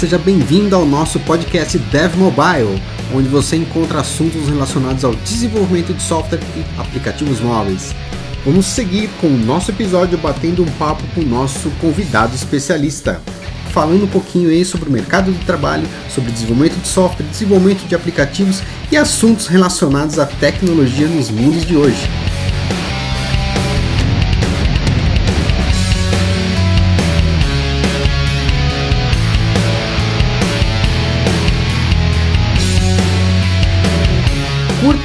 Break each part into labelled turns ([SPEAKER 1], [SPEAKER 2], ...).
[SPEAKER 1] Seja bem-vindo ao nosso podcast Dev Mobile, onde você encontra assuntos relacionados ao desenvolvimento de software e aplicativos móveis. Vamos seguir com o nosso episódio batendo um papo com o nosso convidado especialista, falando um pouquinho aí sobre o mercado de trabalho, sobre desenvolvimento de software, desenvolvimento de aplicativos e assuntos relacionados à tecnologia nos mundos de hoje.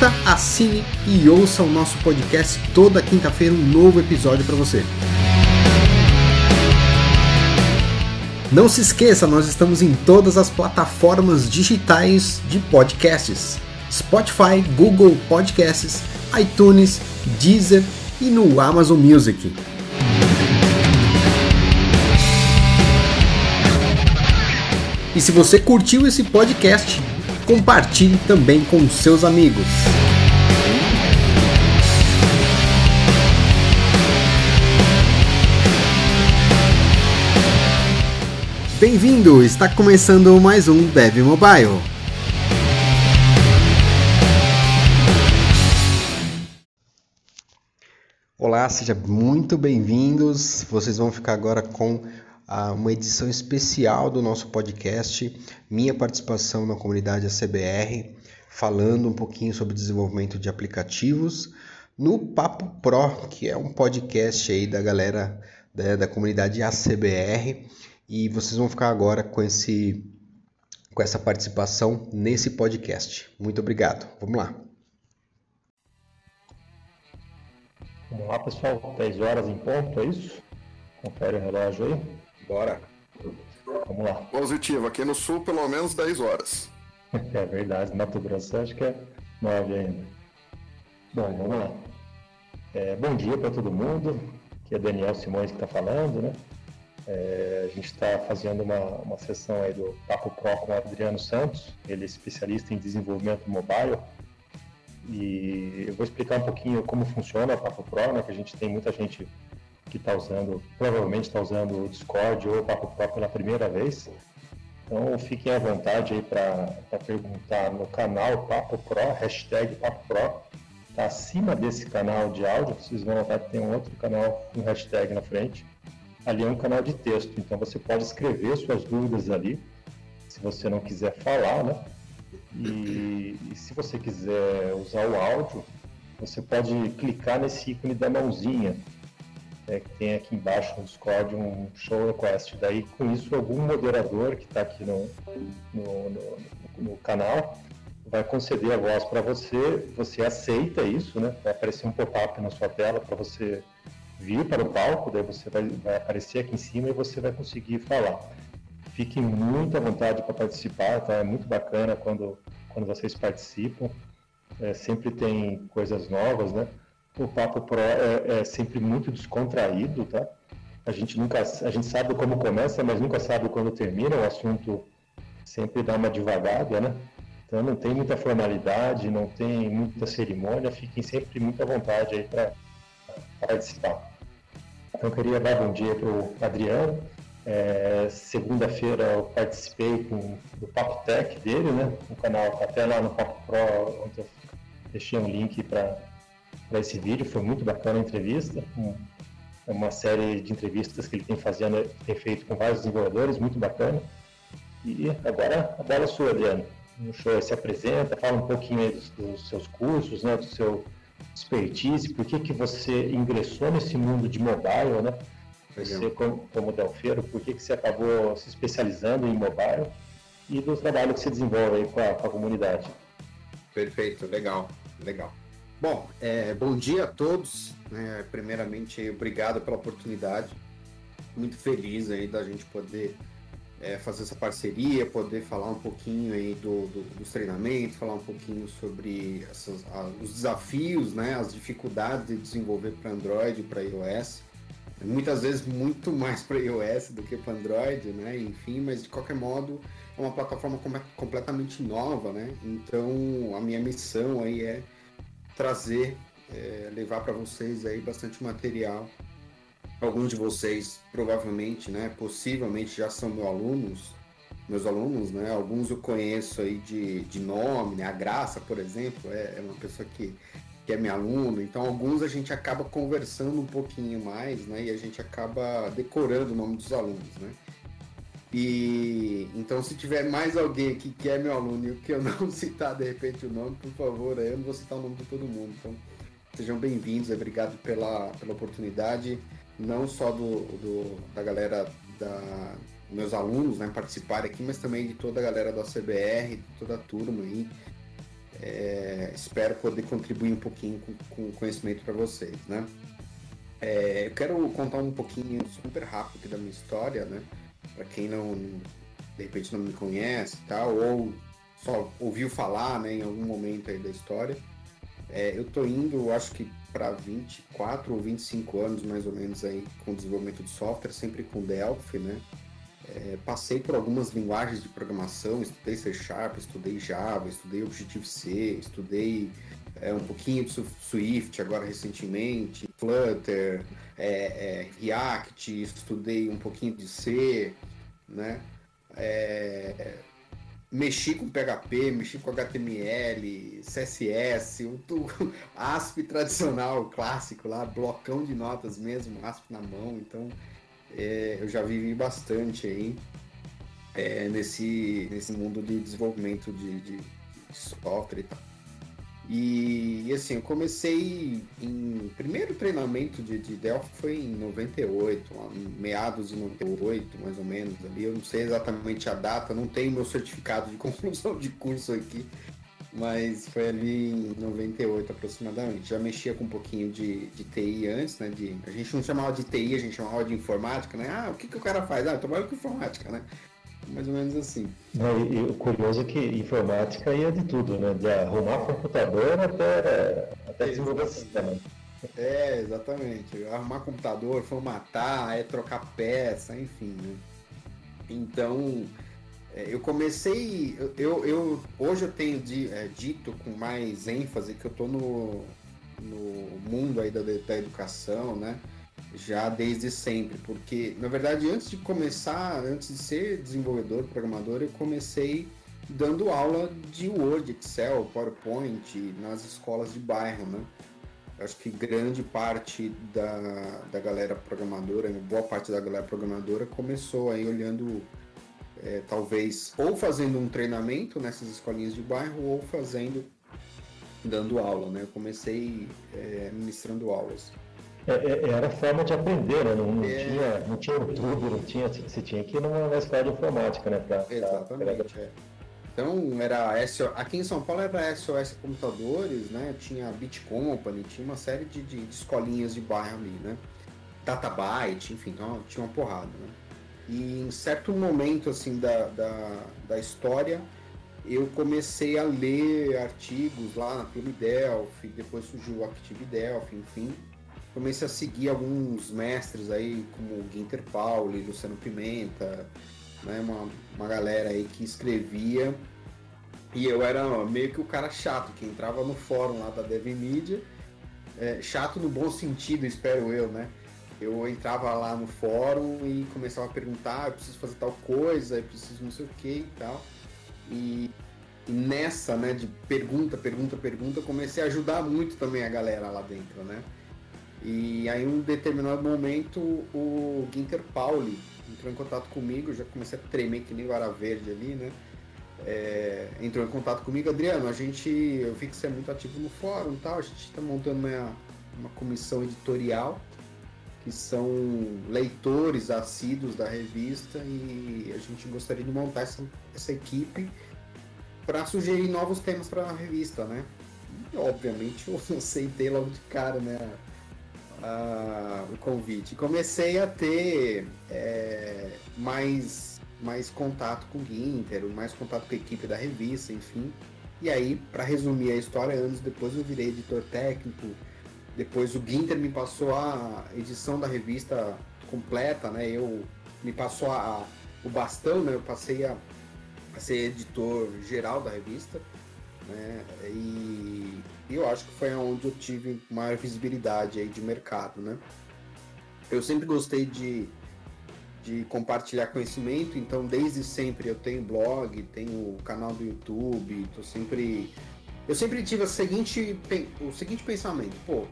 [SPEAKER 1] Curta, assine e ouça o nosso podcast toda quinta-feira um novo episódio para você. Não se esqueça, nós estamos em todas as plataformas digitais de podcasts: Spotify, Google Podcasts, iTunes, Deezer e no Amazon Music. E se você curtiu esse podcast, compartilhe também com seus amigos. Bem-vindo! Está começando mais um Dev Mobile. Olá, sejam muito bem-vindos. Vocês vão ficar agora com uma edição especial do nosso podcast, minha participação na comunidade ACBR, falando um pouquinho sobre desenvolvimento de aplicativos no Papo Pro, que é um podcast aí da galera da, da comunidade ACBR, e vocês vão ficar agora com esse com essa participação nesse podcast. Muito obrigado. Vamos lá.
[SPEAKER 2] Vamos lá, pessoal. 10 horas em ponto, é isso? Confere o relógio aí.
[SPEAKER 3] Bora.
[SPEAKER 2] Vamos lá.
[SPEAKER 3] Positivo, aqui no sul pelo menos 10 horas.
[SPEAKER 2] É verdade, Mato Grosso acho que é 9 ainda. Bom, vamos lá. É, bom dia para todo mundo. Aqui é Daniel Simões que está falando, né? É, a gente está fazendo uma, uma sessão aí do Papo Pro com o Adriano Santos, ele é especialista em desenvolvimento mobile. E eu vou explicar um pouquinho como funciona o Papo Pro, né? Que a gente tem muita gente que está usando, provavelmente está usando o Discord ou o Papo Pro pela primeira vez. Então fiquem à vontade aí para perguntar no canal Papo Pro, hashtag Papo Pro. Está acima desse canal de áudio, vocês vão notar que tem um outro canal com hashtag na frente. Ali é um canal de texto, então você pode escrever suas dúvidas ali, se você não quiser falar, né? E, e se você quiser usar o áudio, você pode clicar nesse ícone da mãozinha é, que tem aqui embaixo no Discord um show request. Daí, com isso, algum moderador que está aqui no, no, no, no, canal vai conceder a voz para você, você aceita isso, né? Vai aparecer um pop-up na sua tela para você vir para o palco, daí você vai, vai aparecer aqui em cima e você vai conseguir falar. Fiquem muito à vontade para participar, tá? É muito bacana quando, quando vocês participam. É, sempre tem coisas novas, né? O Papo Pro é, é, sempre muito descontraído, tá? A gente nunca, a gente sabe como começa, mas nunca sabe quando termina. O assunto sempre dá uma devagada, né? Então não tem muita formalidade, não tem muita cerimônia. Fiquem sempre muito à vontade aí para participar. Então queria dar bom dia para o Adriano. É, Segunda-feira eu participei com, do Papo Tech dele, né? O canal até lá no Papo Pro, onde eu deixei um link para para esse vídeo. Foi muito bacana a entrevista. É uma série de entrevistas que ele tem, fazendo, tem feito com vários desenvolvedores, muito bacana. E agora a bola é sua, Adriano. O show se apresenta, fala um pouquinho dos, dos, seus cursos, né, do seu expertise, por que, que você ingressou nesse mundo de mobile, né? Você como, como Delfeiro, por que, que você acabou se especializando em mobile e do trabalho que você desenvolve aí com a, com a comunidade.
[SPEAKER 1] Perfeito, legal, legal. Bom, é, bom dia a todos. Né? Primeiramente, obrigado pela oportunidade. Muito feliz aí da gente poder é, fazer essa parceria, poder falar um pouquinho aí do, do dos treinamentos, falar um pouquinho sobre essas, a, os desafios, né, as dificuldades de desenvolver para Android e para iOS. Muitas vezes muito mais para iOS do que para Android, né? Enfim, mas de qualquer modo é uma plataforma com completamente nova, né? Então a minha missão aí é trazer, é, levar para vocês aí bastante material. Alguns de vocês provavelmente, né, possivelmente já são meus alunos meus alunos, né? Alguns eu conheço aí de, de nome, né? A Graça, por exemplo, é, é uma pessoa que, que é minha aluna. Então, alguns a gente acaba conversando um pouquinho mais, né? E a gente acaba decorando o nome dos alunos, né? E então, se tiver mais alguém aqui que é meu aluno e que eu não citar de repente o nome, por favor, eu não vou citar o nome de todo mundo. Então, sejam bem-vindos, obrigado pela, pela oportunidade, não só do, do da galera da meus alunos né, participarem aqui, mas também de toda a galera da CBR, toda a turma aí. É, espero poder contribuir um pouquinho com, com conhecimento para vocês, né? É, eu quero contar um pouquinho super rápido da minha história, né? Para quem não, de repente não me conhece tal, ou só ouviu falar, né, em algum momento aí da história. É, eu tô indo, acho que para 24 ou 25 anos mais ou menos aí com desenvolvimento de software, sempre com Delphi, né? É, passei por algumas linguagens de programação, estudei C Sharp, estudei Java, estudei Objective-C, estudei é, um pouquinho de Swift agora recentemente, Flutter, é, é React, estudei um pouquinho de C, né? É, mexi com PHP, mexi com HTML, CSS, o, ASP tradicional, clássico lá, blocão de notas mesmo, ASP na mão, então é, eu já vivi bastante aí é, nesse, nesse mundo de desenvolvimento de, de, de software e tal. E, assim, eu comecei em. Primeiro treinamento de, de Delphi foi em 98, meados de 98, mais ou menos ali. Eu não sei exatamente a data, não tenho meu certificado de conclusão de curso aqui, mas foi ali em 98 aproximadamente. Já mexia com um pouquinho de, de TI antes, né? De, a gente não chamava de TI, a gente chamava de informática, né? Ah, o que, que o cara faz? Ah, eu trabalho com informática, né? Mais ou menos assim.
[SPEAKER 2] Não, e, e, o curioso é que informática ia de tudo, né? De arrumar computador até, até desenvolver sistema.
[SPEAKER 1] É, exatamente. Arrumar computador, formatar, é trocar peça, enfim. Né? Então, é, eu comecei, eu, eu hoje eu tenho é, dito com mais ênfase que eu estou no, no mundo aí da, da educação, né? Já desde sempre, porque na verdade antes de começar, antes de ser desenvolvedor, programador, eu comecei dando aula de Word, Excel, PowerPoint nas escolas de bairro, né? Acho que grande parte da, da galera programadora, boa parte da galera programadora começou aí olhando é, talvez ou fazendo um treinamento nessas escolinhas de bairro ou fazendo dando aula, né? Eu comecei é, ministrando aulas.
[SPEAKER 2] É, é era forma de aprender, né? Não, não é. tinha, não tinha YouTube, não tinha, você tinha que ir numa escola de informática, né? Pra,
[SPEAKER 1] Exatamente. Pra... É. Então era SO... aqui em São Paulo era SOS Computadores, né? Tinha Bit Company, tinha uma série de, de, de escolinhas de bairro ali, né? Databyte, enfim, então tinha uma porrada, né? E em certo momento assim da, da, da história, eu comecei a ler artigos lá na Pluma Delphi, depois surgiu o Active Delphi, enfim. Comecei a seguir alguns mestres aí, como Ginter Pauli, Luciano Pimenta, né, uma, uma galera aí que escrevia. E eu era meio que o cara chato, que entrava no fórum lá da DevMedia, é, chato no bom sentido, espero eu, né? eu entrava lá no fórum e começava a perguntar, eu preciso fazer tal coisa, eu preciso não sei o que e tal. E, e nessa, né, de pergunta, pergunta, pergunta, comecei a ajudar muito também a galera lá dentro, né? E aí, em um determinado momento, o Ginter Pauli entrou em contato comigo, já comecei a tremer que nem vara verde ali, né? É, entrou em contato comigo, Adriano, a gente, eu vi que você é muito ativo no fórum e tal, a gente está montando uma, uma comissão editorial que são leitores assíduos da revista e a gente gostaria de montar essa, essa equipe para sugerir novos temas para a revista, né? E, obviamente eu aceitei logo de cara, né? A, o convite. Comecei a ter é, mais, mais contato com o Ginter, mais contato com a equipe da revista, enfim. E aí, para resumir a história, anos depois eu virei editor técnico, depois o Ginter me passou a edição da revista completa, né? Eu me passou a, o bastão, né? Eu passei a, a ser editor geral da revista, né? E, eu acho que foi onde eu tive maior visibilidade aí de mercado, né? Eu sempre gostei de, de compartilhar conhecimento, então desde sempre eu tenho blog, tenho canal do YouTube, tô sempre eu sempre tive a seguinte, o seguinte pensamento, pô,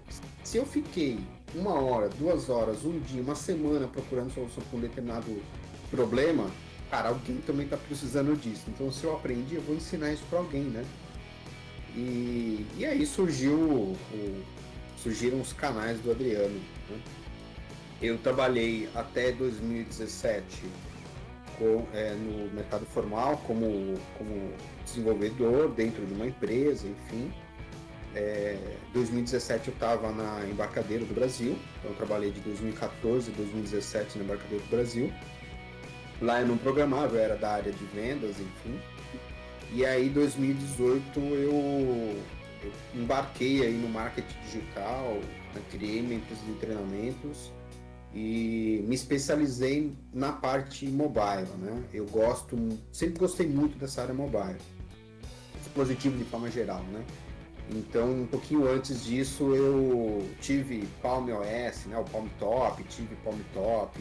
[SPEAKER 1] se eu fiquei uma hora, duas horas, um dia, uma semana procurando solução para um determinado problema, cara, alguém também está precisando disso. Então se eu aprendi, eu vou ensinar isso para alguém, né? E, e aí surgiu o, surgiram os canais do Adriano. Né? Eu trabalhei até 2017 com, é, no mercado formal como, como desenvolvedor dentro de uma empresa, enfim. É, 2017 eu estava na Embarcadeiro do Brasil, então trabalhei de 2014 a 2017 na Embarcadeiro do Brasil. Lá eu não programava, eu era da área de vendas, enfim. E aí, 2018, eu, eu embarquei aí no marketing digital, né, criei minha empresa de treinamentos e me especializei na parte mobile, né? Eu gosto, sempre gostei muito dessa área mobile, dispositivo de forma geral, né? Então, um pouquinho antes disso, eu tive Palm OS, né? O Palm Top, tive Palm Top,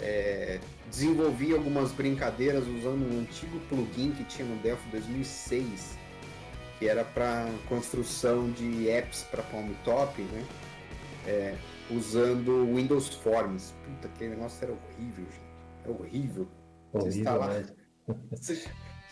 [SPEAKER 1] é, desenvolvi algumas brincadeiras usando um antigo plugin que tinha no Delphi 2006, que era para construção de apps para Palm Top, né? É, usando Windows Forms. Puta, aquele negócio era horrível, gente. É horrível.
[SPEAKER 2] horrível Você, está lá...
[SPEAKER 1] Você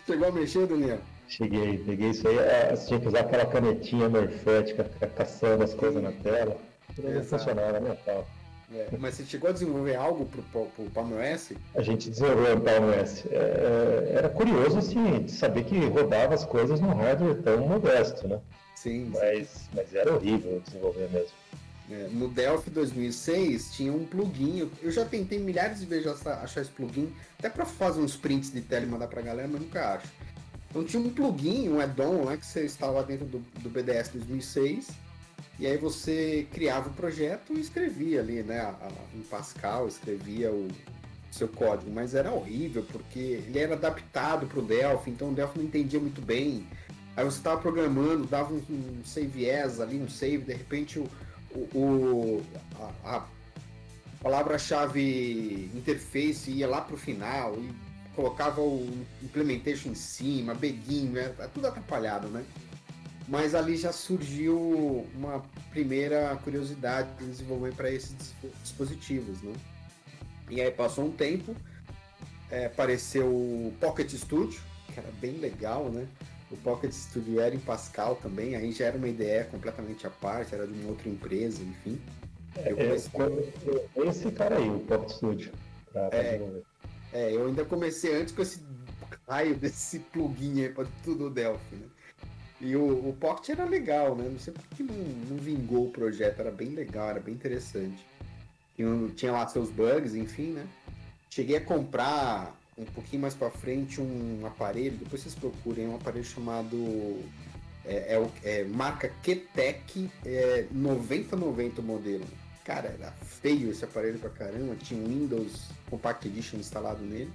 [SPEAKER 1] chegou a mexer, Daniel?
[SPEAKER 2] Cheguei, peguei isso aí. É, você tinha que usar aquela canetinha morfética, ficar caçando as coisas na tela. Não funcionava, né, tal.
[SPEAKER 1] É, mas você chegou a desenvolver algo para o Palm OS?
[SPEAKER 2] A gente desenvolveu o Palm OS. É, é, era curioso assim, de saber que rodava as coisas num hardware tão modesto, né?
[SPEAKER 1] Sim.
[SPEAKER 2] Mas,
[SPEAKER 1] sim.
[SPEAKER 2] mas era horrível desenvolver mesmo.
[SPEAKER 1] É, no Delphi 2006 tinha um plugin. Eu já tentei milhares de vezes achar esse plugin, até para fazer uns prints de tela e mandar para a galera, mas nunca acho. Então tinha um plugin, um add-on lá que você instalava dentro do, do BDS 2006 e aí você criava o projeto e escrevia ali, né? Em Pascal, escrevia o seu código, mas era horrível porque ele era adaptado para o Delphi, então o Delphi não entendia muito bem. Aí você estava programando, dava um, um save as ali, um save, de repente o, o, a, a palavra-chave interface ia lá para o final e colocava o implementation em cima, begin, né? Tudo atrapalhado, né? Mas ali já surgiu uma primeira curiosidade de desenvolver para esses dispositivos, né? E aí passou um tempo, é, apareceu o Pocket Studio, que era bem legal, né? O Pocket Studio era em Pascal também, aí já era uma ideia completamente à parte, era de uma outra empresa, enfim.
[SPEAKER 2] É, eu comecei... é, esse cara aí, o Pocket Studio, para
[SPEAKER 1] é, é, eu ainda comecei antes com esse raio desse plugin aí para tudo o Delphi, né? E o, o Pocket era legal, né? Não sei por que não, não vingou o projeto, era bem legal, era bem interessante. Tinha, tinha lá seus bugs, enfim, né? Cheguei a comprar um pouquinho mais para frente um aparelho, depois vocês procurem, um aparelho chamado é, é, é marca Ketec é, 9090 modelo. Cara, era feio esse aparelho pra caramba, tinha um Windows Compact Edition instalado nele.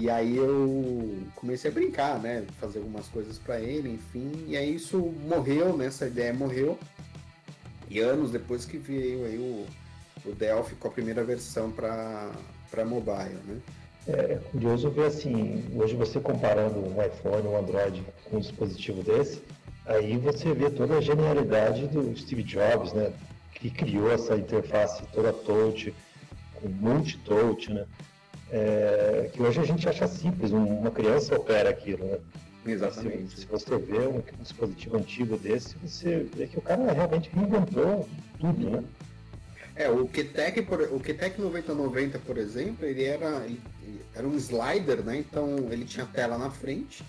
[SPEAKER 1] E aí eu comecei a brincar, né? Fazer algumas coisas para ele, enfim. E aí isso morreu, né? Essa ideia morreu. E anos depois que veio aí o, o Delphi com a primeira versão para mobile, né?
[SPEAKER 2] É curioso ver assim, hoje você comparando um iPhone, um Android com um dispositivo desse, aí você vê toda a genialidade do Steve Jobs, né? Que criou essa interface toda touch, com multi-touch, né? É, que hoje a gente acha simples, uma criança opera aquilo, né?
[SPEAKER 1] Exatamente.
[SPEAKER 2] Se, você vê um, dispositivo antigo desse, você vê que o cara realmente reinventou tudo, né?
[SPEAKER 1] É, o QTEC, o QTEC 9090, por exemplo, ele era, ele era um slider, né? Então ele tinha tela na frente,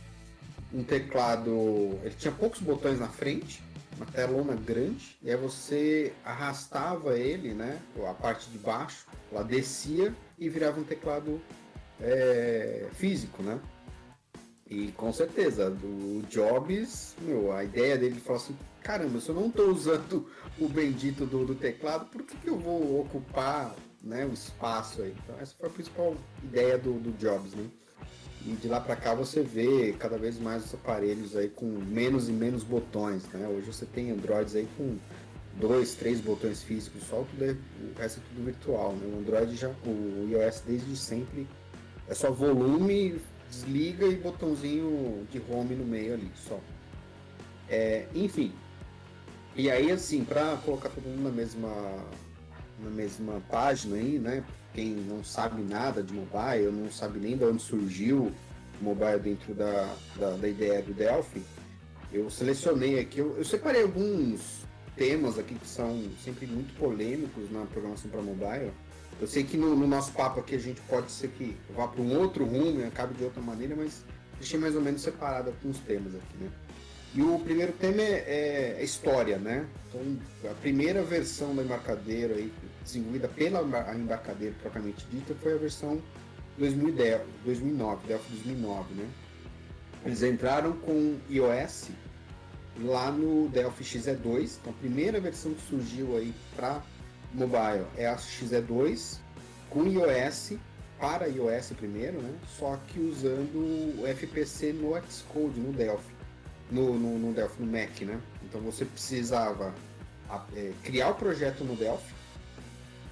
[SPEAKER 1] um teclado, ele tinha poucos botões na frente, uma telona grande, e aí você arrastava ele, né? A parte de baixo, ela descia e virava um teclado é, físico, né? E com certeza, do Jobs, meu, a ideia dele falou assim, caramba, se eu não estou usando o bendito do, do teclado, por que, que, eu vou ocupar né, o espaço aí? Então essa foi a principal ideia do, do Jobs, né? E de lá para cá você vê cada vez mais os aparelhos aí com menos e menos botões, né? Hoje você tem Androids aí com dois, três botões físicos só, tudo é, o resto é tudo virtual. Né? O Android já, o iOS desde sempre é só volume, desliga e botãozinho de home no meio ali, só. É, enfim. E aí assim, para colocar todo mundo na mesma na mesma página aí, né? Quem não sabe nada de mobile, não sabe nem de onde surgiu o mobile dentro da, da, da ideia do Delphi, eu selecionei aqui, eu, eu separei alguns temas aqui que são sempre muito polêmicos na programação para mobile. Eu sei que no, no, nosso papo aqui a gente pode ser que vá para um outro rumo e acabe de outra maneira, mas deixei mais ou menos separado alguns temas aqui, né? E o primeiro tema é, é, é história, né? Então, a primeira versão da embarcadeira aí, desenvolvida pela embarcadeira propriamente dita, foi a versão 2010, 2009, Delphi 2009, né? Eles entraram com iOS lá no Delphi XE2, então a primeira versão que surgiu aí para mobile é a XE2 com iOS para iOS primeiro, né? Só que usando o FPC no Xcode, no Delphi, no, no, no Delphi, no Mac, né? Então você precisava é, criar o projeto no Delphi,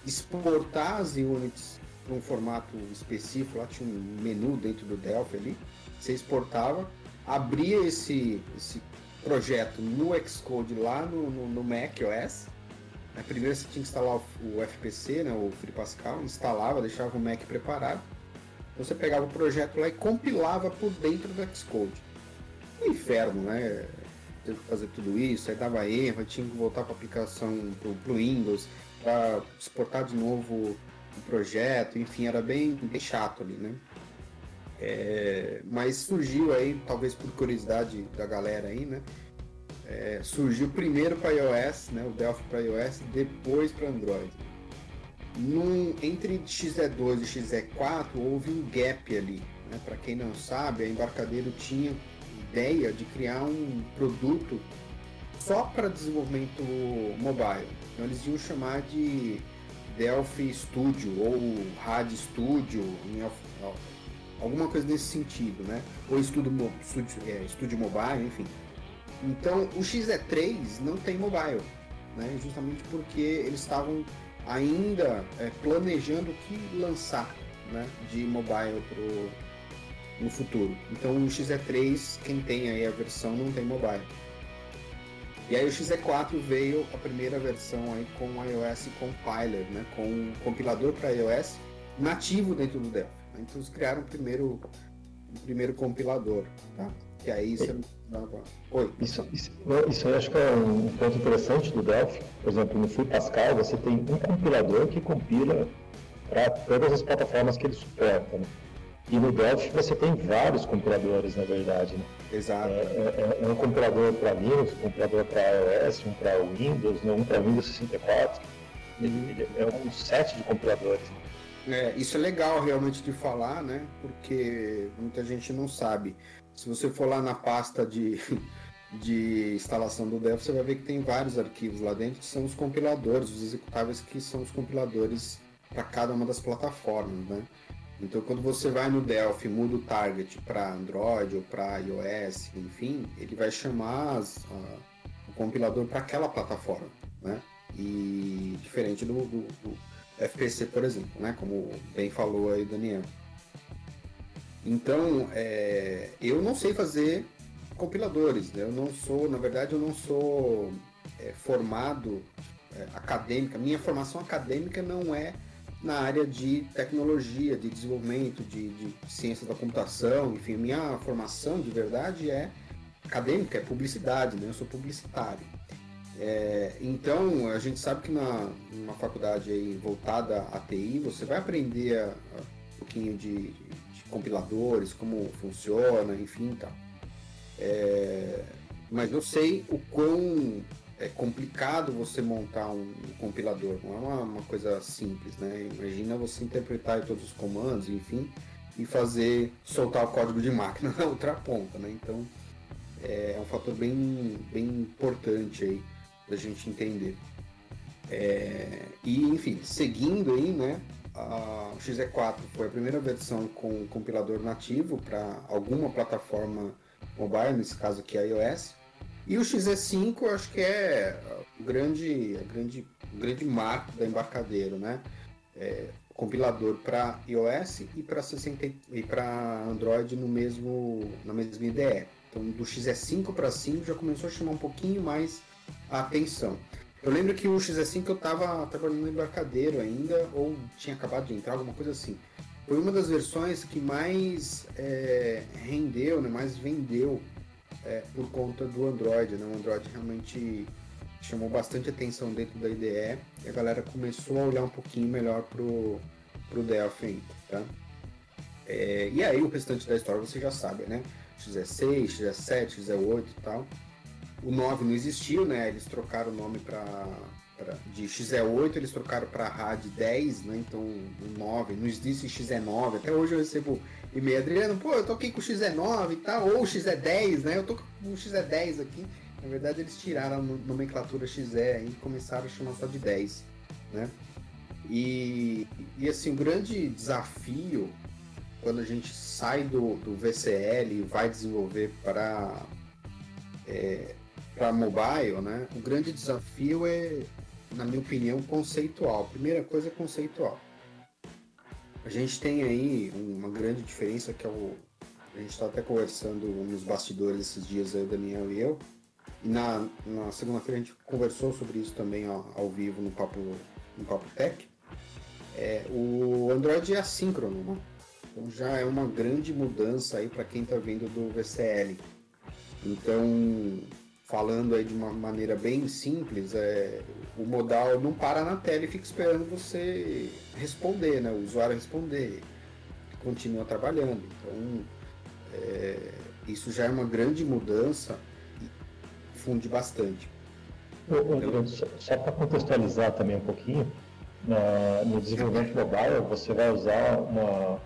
[SPEAKER 1] exportar as units para um formato específico, lá tinha um menu dentro do Delphi ali, você exportava, abria esse, esse projeto no Xcode lá no, no, no Mac OS. Né? Primeiro você tinha que instalar o, o FPC, né, o Free Pascal, instalava, deixava o Mac preparado. Então você pegava o projeto lá e compilava por dentro do Xcode. Um inferno, né? Teve que fazer tudo isso, aí dava erro, tinha que voltar para a aplicação para o Windows, para exportar de novo o projeto, enfim, era bem, bem chato ali, né? É, mas surgiu aí, talvez por curiosidade da galera aí, né? É, surgiu primeiro para iOS, né? O Delphi para iOS, depois para Android. Num, entre XE2 e XE4 houve um gap ali. Né? Para quem não sabe, a Embarcadeiro tinha ideia de criar um produto só para desenvolvimento mobile. Então eles iam chamar de Delphi Studio ou RAD Studio, alguma coisa nesse sentido, né? Ou estudo, estúdio, é, mobile, enfim. Então o XE3 não tem mobile, né? Justamente porque eles estavam ainda é, planejando o que lançar, né? De mobile pro, no futuro. Então o XE3, quem tem aí a versão não tem mobile. E aí o XE4 veio a primeira versão aí com o iOS Compiler, né? Com um compilador para iOS nativo dentro do Delphi. Então eles criaram o primeiro, o primeiro compilador, tá? Que aí você dava.
[SPEAKER 2] Oi. Isso, isso, isso eu acho que é um ponto interessante do Delphi. Por exemplo, no Free Pascal você tem um compilador que compila para todas as plataformas que ele suporta. Né? E no Delphi você tem vários compiladores, na verdade. Né?
[SPEAKER 1] Exato. É,
[SPEAKER 2] é, é um compilador para Linux, um compilador para iOS, um para Windows, né? um para Windows 64. Ele, é um set de compiladores. Né?
[SPEAKER 1] É, isso é legal realmente de falar, né? Porque muita gente não sabe. Se você for lá na pasta de, de instalação do Delphi, você vai ver que tem vários arquivos lá dentro que são os compiladores, os executáveis que são os compiladores para cada uma das plataformas, né? Então, quando você vai no Delphi, muda o target para Android ou para iOS, enfim, ele vai chamar as, a, o compilador para aquela plataforma, né? E diferente do, do, do FPC, por exemplo, né? Como bem falou aí Daniel. Então, é, eu não sei fazer compiladores, né? eu não sou, na verdade, eu não sou é, formado é, acadêmica. Minha formação acadêmica não é na área de tecnologia, de desenvolvimento, de, de ciência da computação, enfim, minha formação de verdade é acadêmica, é publicidade, né? Eu sou publicitário. É, então, a gente sabe que na, numa faculdade aí voltada à TI, você vai aprender a, a, um pouquinho de, de, compiladores, como funciona, enfim, tá. É, mas eu sei o quão é complicado você montar um, um compilador, não é uma, uma, coisa simples, né? Imagina você interpretar todos os comandos, enfim, e fazer soltar o código de máquina na outra ponta, né? Então, é, é um fator bem, bem importante aí da gente entender. É, e enfim, seguindo aí, né? A XE4 foi a primeira versão com compilador nativo para alguma plataforma mobile, nesse caso aqui a iOS. E o XE5 eu acho que é o grande, a grande, o grande marco da embarcadeiro, né? É, compilador para iOS e para 60 e para Android no mesmo na mesma IDE. Então do XE5 para 5 já começou a chamar um pouquinho mais a atenção. Eu lembro que o XE5 eu estava trabalhando no embarcadeiro ainda ou tinha acabado de entrar alguma coisa assim. Foi uma das versões que mais é, rendeu, né, mais vendeu é, por conta do Android. Né? O Android realmente chamou bastante atenção dentro da IDE e a galera começou a olhar um pouquinho melhor pro, pro Delphi, tá? É, e aí o restante da história você já sabe, né? XE6, XE7, XE8 e tal. O 9 não existiu, né? Eles trocaram o nome para de XE8 eles trocaram para RAD 10, né? Então o 9, não existe XE9. Até hoje eu recebo e-mail, Adriano, pô, eu tô aqui com o XE9 e tal, ou XE10, né? Eu tô com o XE10 aqui. Na verdade, eles tiraram a nomenclatura XE e começaram a chamar só de 10, né? E, e assim, o grande desafio quando a gente sai do, do VCL e vai desenvolver para é, para mobile, né? O grande desafio é, na minha opinião, conceitual. Primeira coisa é conceitual. A gente tem aí uma grande diferença que é o a gente está até conversando nos bastidores esses dias aí, o Daniel e eu. E na, na segunda-feira a gente conversou sobre isso também ó, ao vivo no Papo, no Papo Tech. É, o Android é assíncrono, né? Então já é uma grande mudança aí para quem está vindo do VCL. Então, falando aí de uma maneira bem simples, é, o modal não para na tela e fica esperando você responder, né? O usuário responder, continua trabalhando. Então, é, isso já é uma grande mudança e funde bastante.
[SPEAKER 2] Então, só para contextualizar também um pouquinho, na, no desenvolvimento mobile você vai usar uma,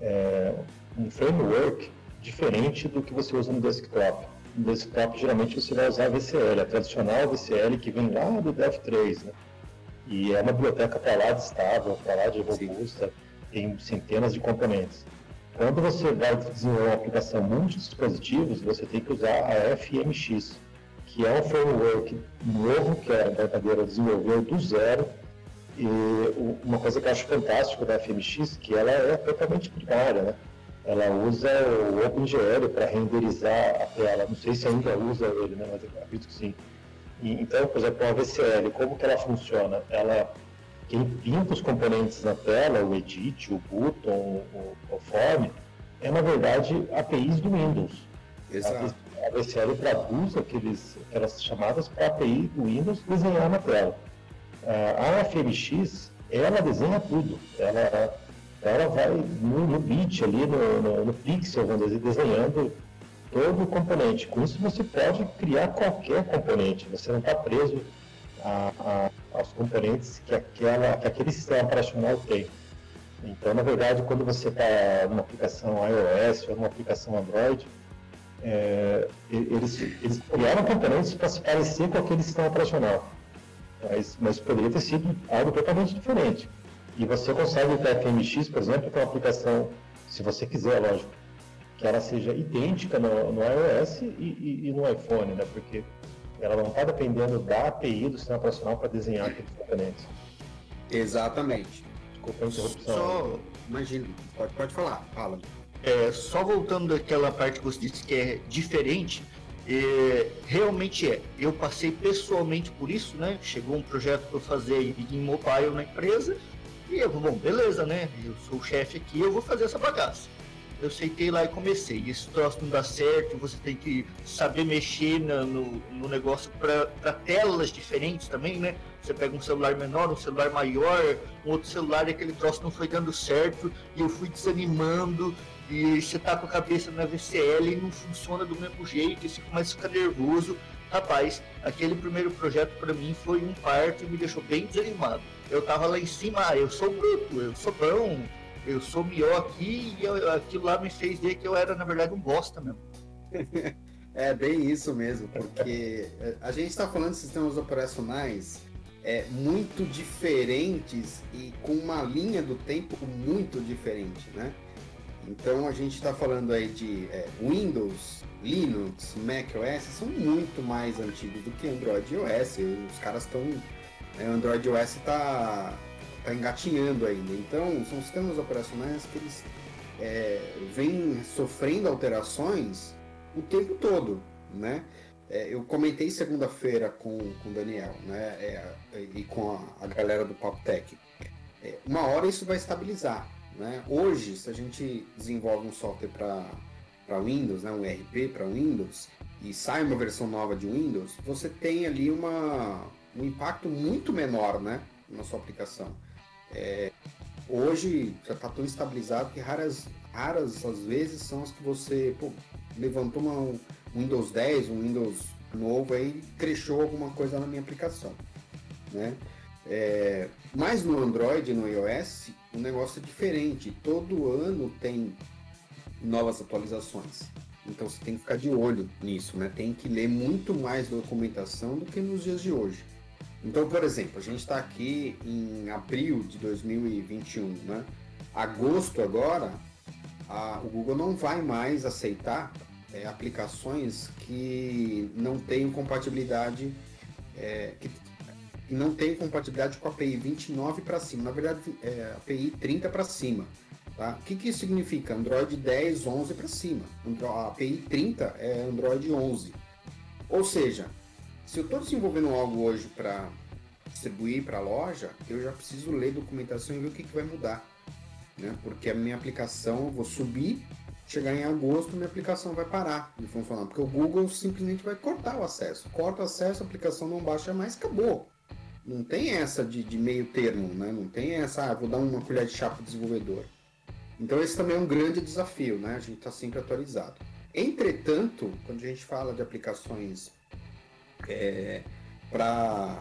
[SPEAKER 2] é, um framework diferente do que você usa no desktop. No desktop, geralmente, você vai usar a VCL, a tradicional VCL que vem lá do Dev3, né? E é uma biblioteca para lá de estável, para lá de robusta, Sim. tem centenas de componentes. Quando você vai desenvolver uma aplicação multidispositivos, você tem que usar a FMX, que é um framework novo que a Embarcadeira desenvolveu do zero. E uma coisa que eu acho fantástico da FMX, que ela é totalmente primária, né? Ela usa o OpenGL para renderizar a tela. Não sei se ainda usa ele, né? mas eu acredito que sim. E, então, por exemplo, a VCL, como que ela funciona? Ela, quem pinta os componentes na tela, o Edit, o Button, o, o Form, é na verdade APIs do Windows.
[SPEAKER 1] Exato.
[SPEAKER 2] A, VCL traduz aqueles, aquelas chamadas para API do Windows desenhar na tela. A FMX, ela desenha tudo. Ela ela vai no, no bit ali, no, no, no pixel, vamos dizer, desenhando todo o componente. Com isso você pode criar qualquer componente, você não está preso a, a, aos componentes que, aquela, que aquele sistema operacional tem. Então, na verdade, quando você está numa aplicação iOS ou numa aplicação Android, é, eles, eles criaram componentes para se parecer com aquele sistema operacional. Mas, mas poderia ter sido algo totalmente diferente. E você consegue ter a FMX, por exemplo, que é uma aplicação, se você quiser, lógico, que ela seja idêntica no, no iOS e, e, e, no iPhone, né? Porque ela não está dependendo da API do sistema operacional para desenhar aqueles componentes.
[SPEAKER 1] Exatamente. Desculpa a interrupção. Só, imagina, pode, pode falar, fala.
[SPEAKER 4] É, só voltando daquela parte que você disse que é diferente, é, realmente é. Eu passei pessoalmente por isso, né? Chegou um projeto para fazer em mobile na empresa e eu, bom, beleza, né? Eu sou o chefe aqui, eu vou fazer essa bagaça. Eu aceitei lá e comecei. Esse troço não dá certo, você tem que saber mexer no, no, negócio para telas diferentes também, né? Você pega um celular menor, um celular maior, um outro celular e aquele troço não foi dando certo, e eu fui desanimando, e você tá com a cabeça na VCL e não funciona do mesmo jeito, e você começa a ficar nervoso. Rapaz, aquele primeiro projeto para mim foi um parto e me deixou bem desanimado eu tava lá em cima, ah, eu sou bruto, eu sou bom, eu sou melhor aqui, e eu, aquilo lá me fez ver que eu era, na verdade, um bosta mesmo.
[SPEAKER 1] é bem isso mesmo, porque a gente está falando de sistemas operacionais é, muito diferentes e com uma linha do tempo muito diferente, né? Então a gente está falando aí de é, Windows, Linux, Mac OS, são muito mais antigos do que Android e OS. Os caras estão. É, Android OS está tá engatinhando ainda. Então são sistemas operacionais que eles é, vêm sofrendo alterações o tempo todo, né? É, eu comentei segunda-feira com, com o Daniel, né? É, e com a, a, galera do Pop Tech. É, uma hora isso vai estabilizar, né? Hoje, se a gente desenvolve um software para Windows, né? um RP para Windows, e sai uma versão nova de Windows, você tem ali uma, um impacto muito menor, né? Na sua aplicação. É, hoje já está tão estabilizado que raras, raras às vezes são as que você pô, levantou uma, um Windows 10, um Windows novo aí, crechou alguma coisa na minha aplicação, né? É, mas no Android e no iOS o negócio é diferente. Todo ano tem novas atualizações. Então você tem que ficar de olho nisso, né? Tem que ler muito mais documentação do que nos dias de hoje. Então, por exemplo, a gente está aqui em abril de 2021, né? Agosto agora, a, o Google não vai mais aceitar é, aplicações que não tenham compatibilidade, é, que, que, não tenham compatibilidade com a API 29 para cima, na verdade, é, API 30 para cima. Tá? O que, que isso significa? Android 10, 11 para cima. A API 30 é Android 11. Ou seja, se eu estou desenvolvendo algo hoje para distribuir para a loja, eu já preciso ler documentação e ver o que, que vai mudar. Né? Porque a minha aplicação, eu vou subir, chegar em agosto, minha aplicação vai parar de funcionar. Porque o Google simplesmente vai cortar o acesso. Corta o acesso, a aplicação não baixa mais, acabou. Não tem essa de, de meio termo, né? não tem essa, ah, vou dar uma colher de chá para o desenvolvedor. Então esse também é um grande desafio, né? A gente está sempre atualizado. Entretanto, quando a gente fala de aplicações é, para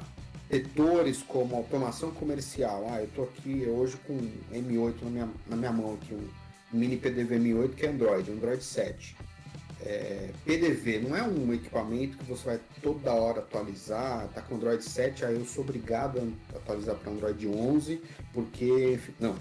[SPEAKER 1] setores como automação comercial. Ah, eu estou aqui hoje com M8 na minha, na minha mão, aqui, um mini PDV M8 que é Android, Android 7. É, PDV não é um equipamento que você vai toda hora atualizar, tá com Android 7, aí eu sou obrigado a atualizar para Android 11, porque não.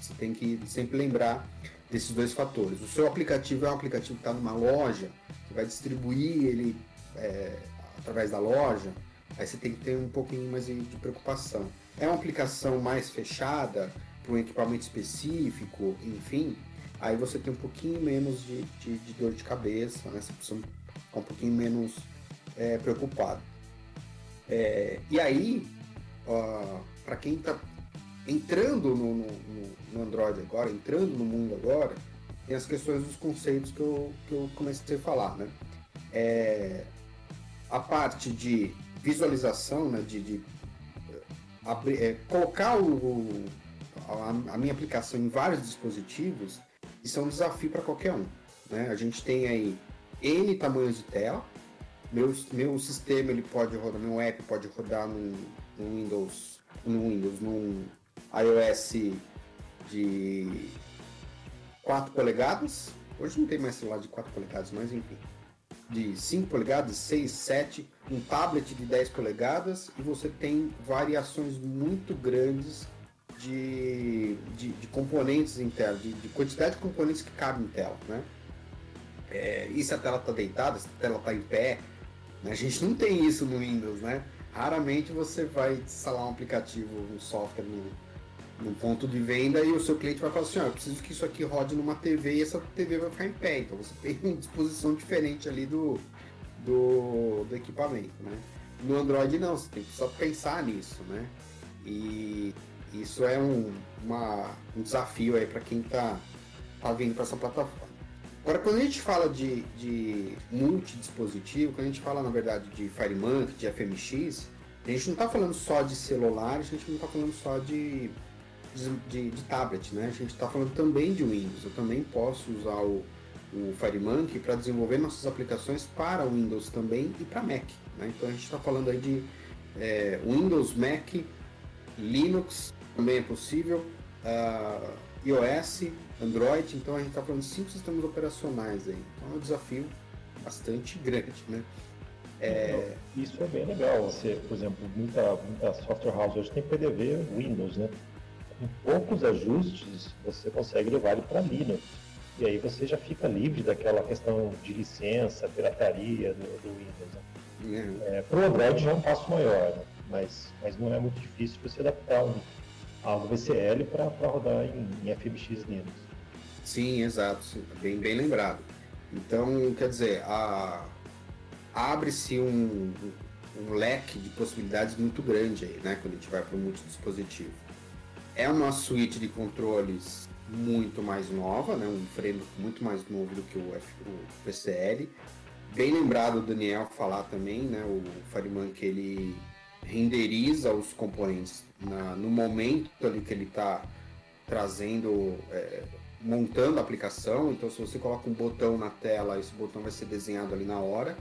[SPEAKER 1] Você tem que sempre lembrar desses dois fatores. O seu aplicativo é um aplicativo que está numa loja, você vai distribuir ele é, através da loja, aí você tem que ter um pouquinho mais de, preocupação. É uma aplicação mais fechada, para um equipamento específico, enfim, aí você tem um pouquinho menos de, de, de dor de cabeça, né? você precisa ficar um pouquinho menos é, preocupado. É, e aí, para quem está entrando no, no, no, Android agora, entrando no mundo agora, tem as questões dos conceitos que eu, que eu comecei a falar, né? É, a parte de visualização, né, de, de abrir, é, colocar o, a, a, minha aplicação em vários dispositivos, isso é um desafio para qualquer um. Né? A gente tem aí N tamanhos de tela, meu, meu sistema ele pode rodar, meu app pode rodar no Windows, no Windows, num iOS de 4 polegadas. Hoje não tem mais celular de 4 polegadas, mas enfim de 5 polegadas, 6, 7, um tablet de 10 polegadas e você tem variações muito grandes de, de, de componentes em tela, de, de, quantidade de componentes que cabem em tela, né? É, e se a tela está deitada, se a tela está em pé, né? a gente não tem isso no Windows, né? Raramente você vai instalar um aplicativo, um software no, no ponto de venda e o seu cliente vai falar assim, ó, eu preciso que isso aqui rode numa TV e essa TV vai ficar em pé. Então você tem uma disposição diferente ali do, do, do equipamento, né? No Android não, você tem que só pensar nisso, né? E isso é um, uma, um desafio aí para quem está tá vindo para essa plataforma. Agora, quando a gente fala de, de multidispositivo, quando a gente fala, na verdade, de FireMonkey, de FMX, a gente não está falando só de celular, a gente não está falando só de de, de tablet, né? A gente está falando também de Windows. Eu também posso usar o, o FireMonkey para desenvolver nossas aplicações para Windows também e para Mac. Né? Então a gente está falando aí de é, Windows, Mac, Linux também é possível, uh, iOS, Android. Então a gente está falando de cinco sistemas operacionais aí. Então é um desafio bastante grande, né?
[SPEAKER 2] É... Isso é bem legal. Você, por exemplo, muita, muita software house hoje tem PDV Windows, né? Com poucos ajustes, você consegue levar ele para Linux. E aí você já fica livre daquela questão de licença, pirataria do, do Windows. Né? Uhum. É, para o Android já é um passo maior, né? mas, mas não é muito difícil você adaptar um, algo VCL para rodar em, em FMX Linux.
[SPEAKER 1] Sim, exato, bem, bem lembrado. Então, quer dizer, abre-se um, um leque de possibilidades muito grande aí, né, quando a gente vai para o multidispositivo. É uma suíte de controles muito mais nova, né? um freio muito mais novo do que o, F, o PCL. Bem lembrado o Daniel falar também, né? o Fariman, que ele renderiza os componentes na, no momento ali que ele está trazendo, é, montando a aplicação. Então, se você coloca um botão na tela, esse botão vai ser desenhado ali na hora.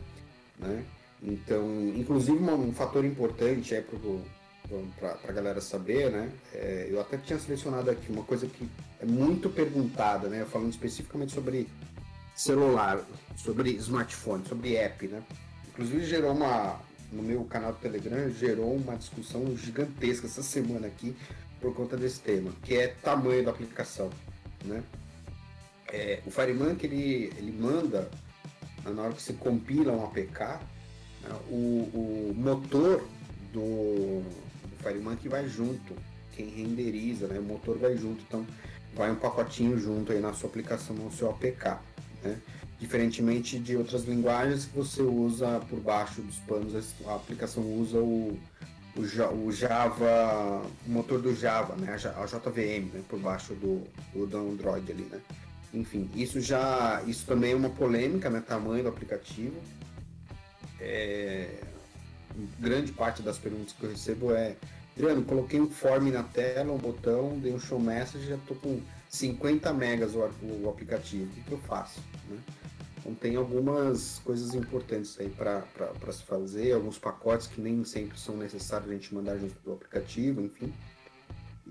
[SPEAKER 1] Né? Então, inclusive, um fator importante é para para a galera saber, né? É, eu até tinha selecionado aqui uma coisa que é muito perguntada, né? Falando especificamente sobre celular, sobre smartphone, sobre app, né? Inclusive gerou uma no meu canal do Telegram gerou uma discussão gigantesca essa semana aqui por conta desse tema, que é tamanho da aplicação, né? É, o FireMonkey ele, ele manda na hora que você compila um APK, né, o, o motor do Fireman que vai junto, quem renderiza, né? O motor vai junto, então vai um pacotinho junto aí na sua aplicação, no seu APK, né? Diferentemente de outras linguagens que você usa por baixo dos panos, a aplicação usa o, o, Java, o motor do Java, né? A JVM, né? Por baixo do, do Android ali, né? Enfim, isso já, isso também é uma polêmica, né? Tamanho do aplicativo. É, grande parte das perguntas que eu recebo é Adriano, coloquei um form na tela, um botão, dei um show message, já estou com 50 megas o, o, aplicativo. O que, que eu faço? Né? Então tem algumas coisas importantes aí para se fazer, alguns pacotes que nem sempre são necessários a gente mandar junto do aplicativo, enfim.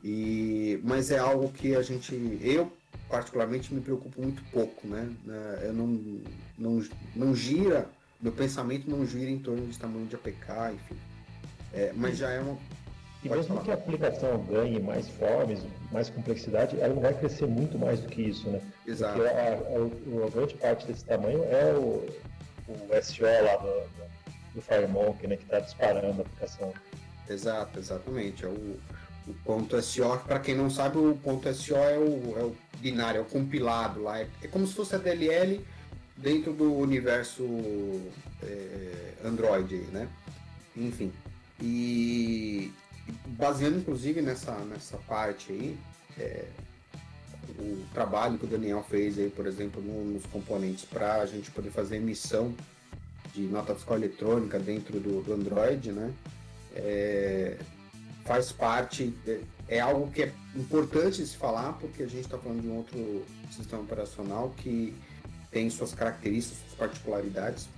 [SPEAKER 1] E, mas é algo que a gente, eu particularmente me preocupo muito pouco, né? Eu não, não, não gira meu pensamento não gira em torno de tamanho de APK, enfim. É, mas já é uma.
[SPEAKER 2] E mesmo falar. que a aplicação ganhe mais formas, mais complexidade, ela não vai crescer muito mais do que isso, né?
[SPEAKER 1] Exato.
[SPEAKER 2] Porque a, a, a grande parte desse tamanho é o, o SO lá do, do FireMonkey, né? Que está disparando a aplicação.
[SPEAKER 1] Exato, exatamente. É o, o ponto SO, para quem não sabe, o ponto SO é o, é o binário, é o compilado lá. É, é como se fosse a DLL dentro do universo é, Android, né? Enfim. E baseando inclusive nessa, nessa parte aí, é, o trabalho que o Daniel fez aí, por exemplo, no, nos componentes para a gente poder fazer emissão de nota fiscal eletrônica dentro do, do Android, né? É, faz parte, é, algo que é importante se falar, porque a gente está falando de um outro sistema operacional que tem suas características, suas particularidades,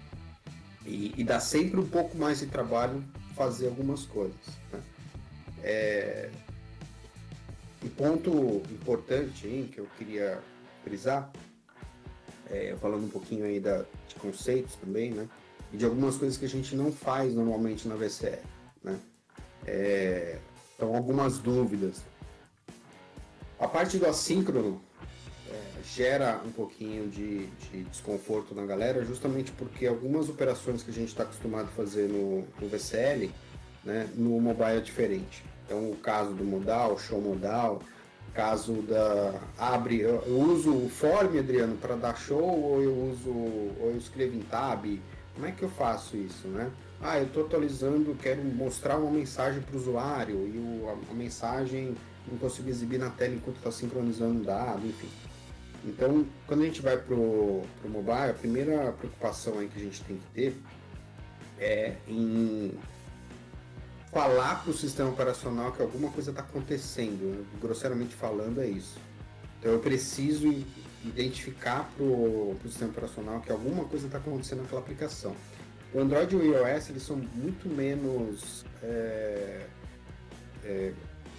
[SPEAKER 1] e, e dá sempre um pouco mais de trabalho fazer algumas coisas. Né? É... Um ponto importante hein, que eu queria frisar, é, falando um pouquinho aí da, de conceitos também, né? E de algumas coisas que a gente não faz normalmente na VCR, né? É, então, algumas dúvidas. A parte do assíncrono, gera um pouquinho de, de, desconforto na galera, justamente porque algumas operações que a gente está acostumado a fazer no, no VCL, né, no mobile é diferente. Então, o caso do modal, show modal, caso da abre, eu, uso o form, Adriano, para dar show ou eu uso ou eu escrevo em tab? Como é que eu faço isso, né? Ah, eu estou atualizando, quero mostrar uma mensagem para o usuário e a, a, mensagem não consigo exibir na tela enquanto está sincronizando o dado, enfim. Então, quando a gente vai pro, o mobile, a primeira preocupação aí que a gente tem que ter é em falar para o sistema operacional que alguma coisa está acontecendo. Grosseiramente falando, é isso. Então, eu preciso identificar para o sistema operacional que alguma coisa está acontecendo naquela aplicação. O Android e o iOS eles são muito menos é, é,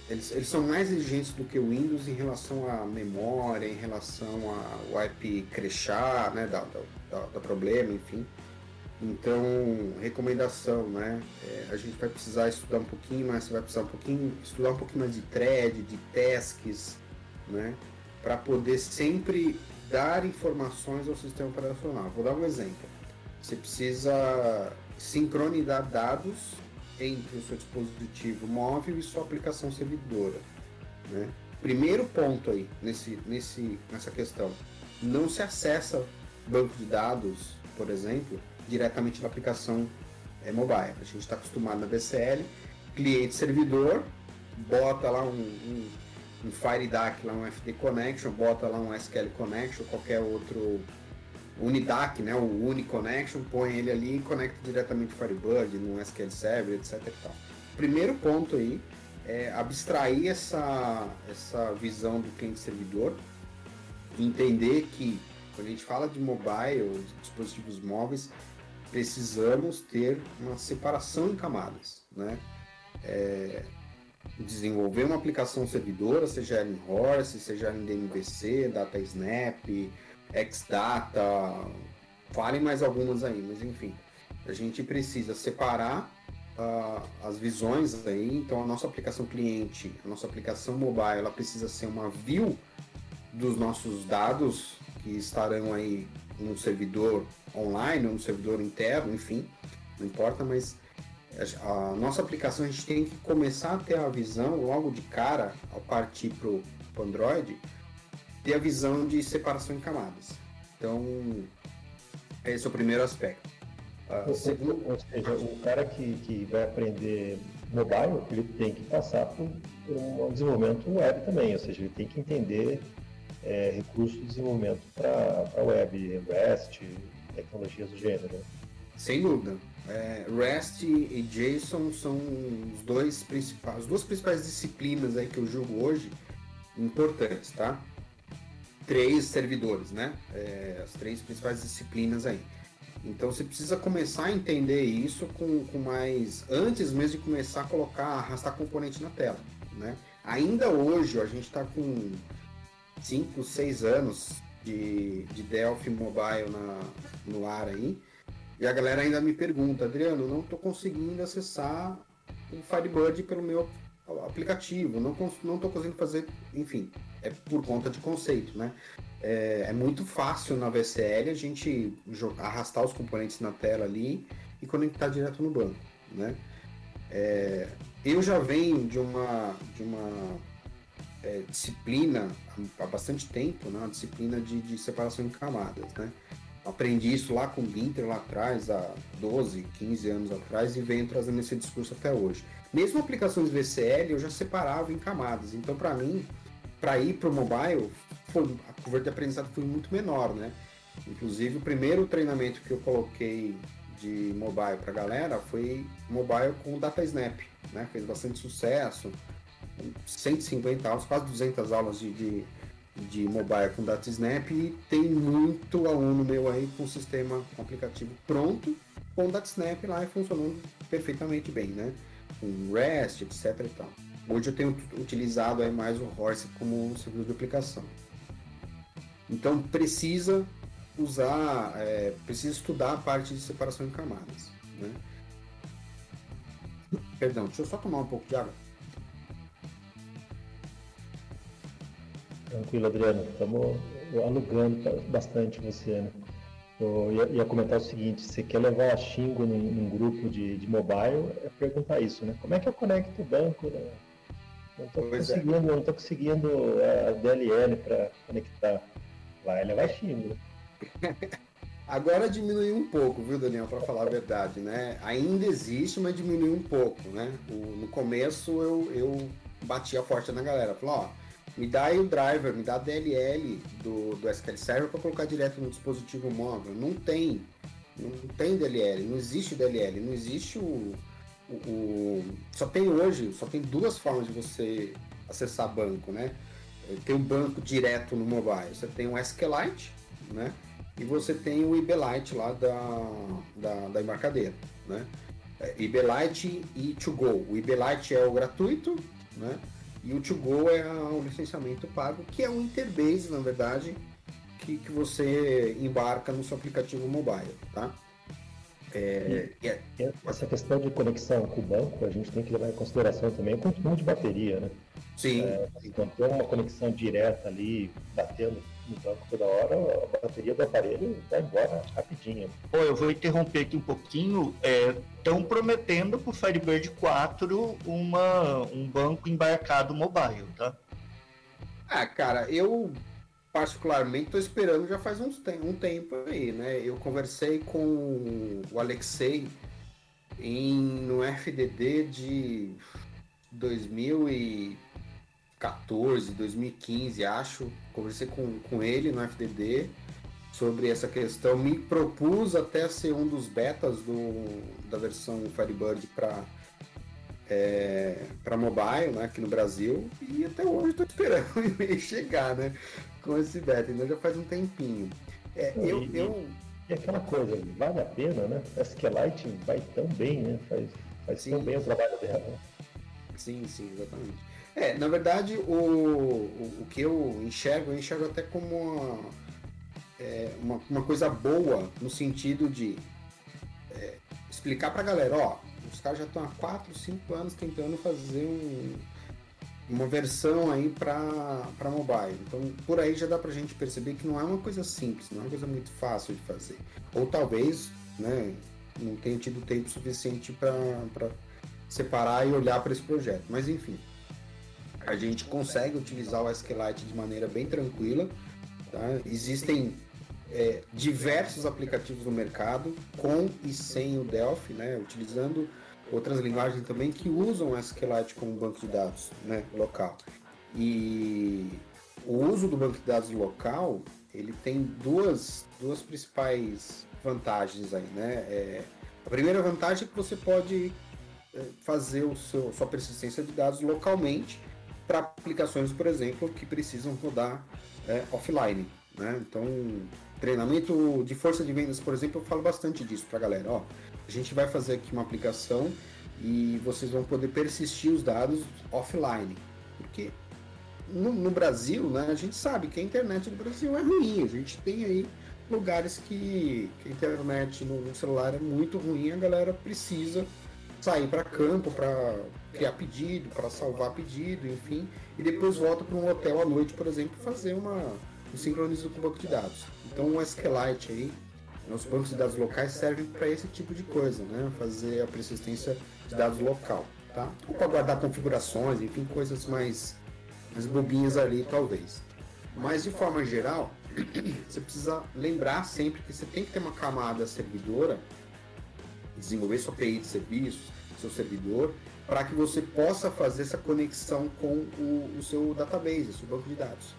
[SPEAKER 1] eles, eles são mais exigentes do que o Windows em relação à memória, em relação ao IP crechar, né, da, problema, enfim. Então, recomendação, né? É, a gente vai precisar estudar um pouquinho mais, você vai precisar um pouquinho, estudar um pouquinho mais de thread, de tasks, né? Para poder sempre dar informações ao sistema operacional. Vou dar um exemplo. Você precisa sincronizar dados entre o seu dispositivo móvel e sua aplicação servidora. Né? Primeiro ponto aí nesse, nesse, nessa questão, não se acessa banco de dados, por exemplo, diretamente na aplicação é, mobile. A gente está acostumado na DCL, cliente-servidor, bota lá um, um, um FireDAC, lá um FD Connection, bota lá um SQL Connection, qualquer outro Unidac, né, o Uniconnection, põe ele ali e conecta diretamente Firebird, no SQL Server, etc. Primeiro ponto aí é abstrair essa, essa visão do cliente-servidor, entender que quando a gente fala de mobile, dispositivos móveis, precisamos ter uma separação em camadas, né? É, desenvolver uma aplicação servidora, seja ela em Horse, seja ela em DMVC, DataSnap, Xdata, falem mais algumas aí, mas enfim, a gente precisa separar uh, as visões aí, então a nossa aplicação cliente, a nossa aplicação mobile, ela precisa ser uma view dos nossos dados que estarão aí no servidor online ou no servidor interno, enfim, não importa, mas a nossa aplicação a gente tem que começar a ter a visão logo de cara, ao partir para o Android, ter a visão de separação em camadas. Então, esse é o primeiro aspecto.
[SPEAKER 2] Uh, segundo... Ou seja, o cara que, que vai aprender mobile, ele tem que passar por um desenvolvimento web também, ou seja, ele tem que entender é, recursos de desenvolvimento para a web, REST, tecnologias do gênero.
[SPEAKER 1] Sem dúvida. É, REST e JSON são os dois principais, as duas principais disciplinas aí que eu julgo hoje importantes, tá? Três servidores, né? É, as três principais disciplinas aí. Então você precisa começar a entender isso com, com mais. antes mesmo de começar a colocar, arrastar componente na tela. Né? Ainda hoje a gente está com 5, 6 anos de, de Delphi Mobile na, no ar aí. E a galera ainda me pergunta, Adriano, não estou conseguindo acessar o Firebird pelo meu aplicativo, não estou conseguindo fazer, enfim, é por conta de conceito, né? É, é, muito fácil na VCL a gente jogar, arrastar os componentes na tela ali e conectar direto no banco, né? É, eu já venho de uma, de uma é, disciplina há bastante tempo, né? Uma disciplina de, de separação em camadas, né? Aprendi isso lá com o Ginter lá atrás, há 12, 15 anos atrás, e venho trazendo esse discurso até hoje. Mesmo aplicações VCL eu já separava em camadas. Então, para mim, para ir para o mobile, foi, a curva de aprendizado foi muito menor, né? Inclusive, o primeiro treinamento que eu coloquei de mobile para galera foi mobile com o DataSnap, né? Fez bastante sucesso, 150 aulas, quase 200 aulas de, de, de mobile com DataSnap e tem muito aluno meu aí com o sistema, com aplicativo pronto, com DataSnap lá e funcionando perfeitamente bem, né? Com REST, etc e tal. Hoje eu tenho utilizado aí mais o Horse como servidor de aplicação. Então precisa usar, é, precisa estudar a parte de separação em camadas. Né? Perdão, deixa eu só tomar um pouco de água.
[SPEAKER 2] Tranquilo, Adriano. Estamos alugando bastante você, né? Eu ia, ia, comentar o seguinte, você quer levar a Xingo num, num, grupo de, de mobile, é perguntar isso, né? Como é que eu conecto o banco? Né? Não estou é. conseguindo, é. não tô conseguindo a DLL para conectar. Vai levar Xingo.
[SPEAKER 1] Agora diminuiu um pouco, viu, Daniel, para falar a verdade, né? Ainda existe, mas diminuiu um pouco, né? O, no começo eu, eu batia forte na galera, falou, ó, me dá aí o driver, me dá a DLL do, do SQL Server para colocar direto no dispositivo móvel. Não tem. Não tem DLL, não existe DLL, não existe o, o, o, Só tem hoje, só tem duas formas de você acessar banco, né? Tem o banco direto no mobile. Você tem o SQLite, né? E você tem o IBLite lá da, da, da embarcadeira, né? É, IBLite e To Go. O IBLite é o gratuito, né? E o To-Go é um licenciamento pago, que é um interbase, na verdade, que, que você embarca no seu aplicativo mobile, tá?
[SPEAKER 2] É, e, é, essa questão de conexão com o banco, a gente tem que levar em consideração também o consumo de bateria, né?
[SPEAKER 1] Sim.
[SPEAKER 2] É, então, ter uma conexão direta ali, batendo no banco toda hora, a bateria do aparelho vai embora rapidinho.
[SPEAKER 4] Pô, eu vou interromper aqui um pouquinho. Estão é, prometendo para o Firebird 4 uma, um banco embarcado mobile, tá?
[SPEAKER 1] Ah, cara, eu particularmente estou esperando já faz uns tem, um tempo aí, né? Eu conversei com o Alexei em, no FDD de 2014, 2015, acho. Conversei com, com ele no FDD sobre essa questão. Me propus até ser um dos betas do, da versão Firebird para é, para mobile, né, aqui no Brasil, e até hoje estou esperando ele chegar, né, com esse beta, então já faz um tempinho. É, eu,
[SPEAKER 2] e,
[SPEAKER 1] eu...
[SPEAKER 2] e aquela coisa, vale a pena, né? A SQLite vai tão bem, né? Faz, faz tão bem o trabalho dela. Né?
[SPEAKER 1] Sim, sim, exatamente. É, na verdade, o, o, o que eu enxergo, eu enxergo até como uma, é, uma, uma, coisa boa, no sentido de é, explicar pra galera, ó, os caras já estão há 4, 5 anos tentando fazer um, uma versão aí para mobile. Então, por aí já dá para a gente perceber que não é uma coisa simples, não é uma coisa muito fácil de fazer. Ou talvez, né, não tenha tido tempo suficiente para separar e olhar para esse projeto. Mas, enfim, a gente consegue utilizar o SQLite de maneira bem tranquila. Tá? Existem é, diversos aplicativos no mercado, com e sem o Delphi, né, utilizando outras linguagens também que usam o SQLite como banco de dados né, local. E o uso do banco de dados local ele tem duas, duas principais vantagens aí, né? É, a primeira vantagem é que você pode é, fazer o seu, sua persistência de dados localmente para aplicações, por exemplo, que precisam rodar é, offline. Né? Então, treinamento de força de vendas, por exemplo, eu falo bastante disso para a galera. Ó, a gente vai fazer aqui uma aplicação e vocês vão poder persistir os dados offline. Porque no, no, Brasil, né, a gente sabe que a internet no Brasil é ruim. A gente tem aí lugares que, que a internet no, no celular é muito ruim, a galera precisa sair para campo para criar pedido, para salvar pedido, enfim, e depois volta para um hotel à noite, por exemplo, fazer uma um sincronismo com o banco de dados. Então o SQLite aí os bancos de dados locais servem para esse tipo de coisa, né? Fazer a persistência de dados local, tá? Ou para guardar configurações, enfim, coisas mais, mais bobinhas ali, talvez. Mas de forma geral, você precisa lembrar sempre que você tem que ter uma camada servidora, desenvolver sua API de serviços, seu servidor, para que você possa fazer essa conexão com o, o seu database, o seu banco de dados.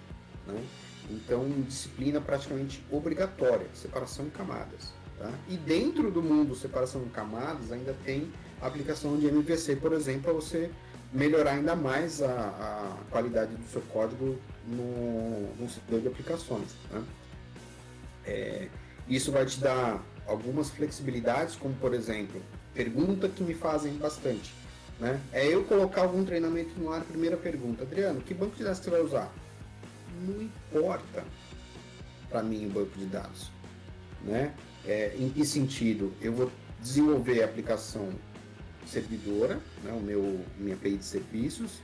[SPEAKER 1] Né? Então, disciplina praticamente obrigatória, separação em camadas. Tá? E dentro do mundo separação em camadas, ainda tem a aplicação de MVC, por exemplo, para você melhorar ainda mais a, a, qualidade do seu código no, no setor de aplicações. Tá? É, isso vai te dar algumas flexibilidades, como por exemplo, pergunta que me fazem bastante. Né? É eu colocar algum treinamento no ar, primeira pergunta, Adriano, que banco de dados você vai usar? não importa para mim o banco de dados. Né? É, em que sentido? Eu vou desenvolver a aplicação servidora, né, o meu minha API de serviços,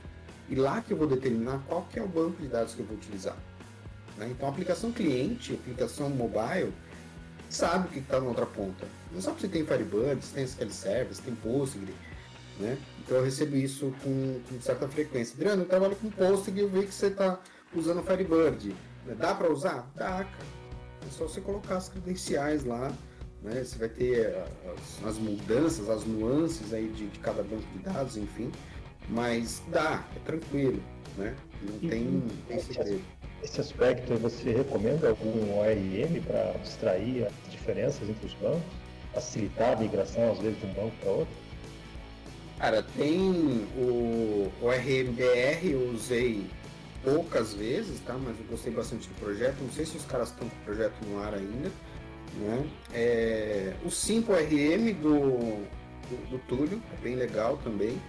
[SPEAKER 1] e lá que eu vou determinar qual que é o banco de dados que eu vou utilizar. Né? Então, a aplicação cliente, a aplicação mobile, sabe o que está na outra ponta. Não sabe se tem Firebird, se tem SQL Server, se tem Postgre, né? Então eu recebo isso com, com certa frequência. Adriano, eu trabalho com Postgre e eu vi que você está usando o Firebird. Dá para usar? Dá, cara. É só você colocar as credenciais lá, né? Você vai ter eh, as, as mudanças, as nuances aí de, de, cada banco de dados, enfim. Mas dá, é tranquilo, né? Não tem, tem segredo.
[SPEAKER 2] Esse aspecto, você recomenda algum ORM para abstrair as diferenças entre os bancos? Facilitar a migração, às vezes, de um banco para outro?
[SPEAKER 1] Cara, tem o, o RMBR, eu usei poucas vezes, tá? Mas eu gostei bastante do projeto. Não sei se os caras estão com o projeto no ar ainda. Né? É, o 5RM do, do, do Túlio, é bem legal também.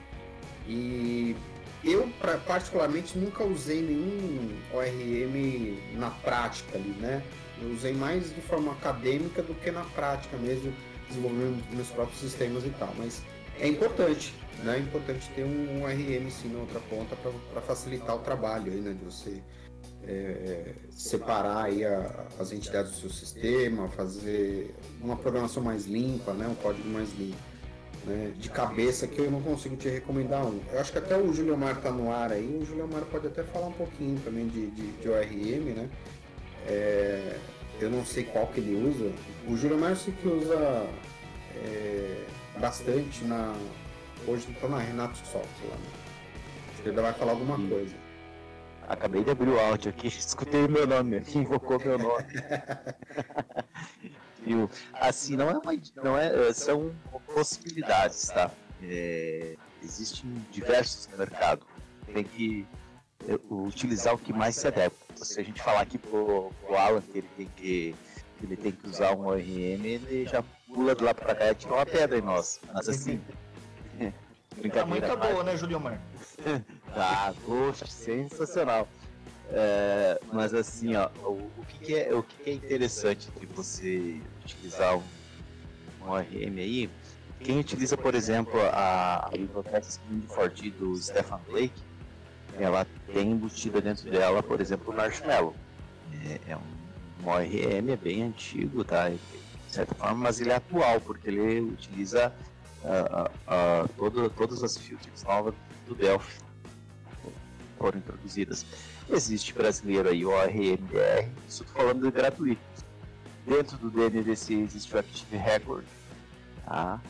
[SPEAKER 1] E eu, pra, particularmente, nunca usei nenhum ORM na prática ali, né? Eu usei mais de forma acadêmica do que na prática mesmo, desenvolver meus próprios sistemas e tal. Mas é importante, né? É importante ter um, RM sim na outra ponta para facilitar o trabalho aí, né? De você é, separar aí a, as entidades do seu sistema, fazer uma programação mais limpa, né? Um código mais limpo. Né, de cabeça que eu não consigo te recomendar um. Eu acho que até o Juliomar está no ar aí, o Juliomar pode até falar um pouquinho também de, de, de ORM, né? É, eu não sei qual que ele usa. O Juliomar eu sei que usa é, bastante na. Hoje está na Renato Software lá. Né? Ele vai falar alguma coisa.
[SPEAKER 5] Acabei de abrir o áudio aqui, escutei meu nome, invocou meu nome. Viu? Assim, não é uma. Não é, são possibilidades, tá? É, existem diversos no mercado. Tem que é, utilizar o que mais se adequa. Se a gente falar aqui pro, pro Alan que ele tem que ele tem que usar um ORM, ele já pula de lá pra cá e tira uma pedra em nós. Mas assim.
[SPEAKER 4] Brincadeira. Tá muito boa, né, Julio Mar?
[SPEAKER 5] tá, poxa, sensacional. É, mas assim, ó, o, o, que, que, é, o que, que, é interessante de você utilizar um, um ORM aí? Quem utiliza, por exemplo, a, a biblioteca Spring Forti do Stefan Blake, ela tem embutida dentro dela, por exemplo, o Marshmallow. É, é um, um ORM, é bem antigo, tá? Certa forma, mas ele é atual, porque ele utiliza uh, uh, todo, todas as filters novas do Delphi foram introduzidas. Existe brasileiro aí, o ORMBR, isso estou falando de gratuito. Dentro do DNDC existe o Active Record, tá?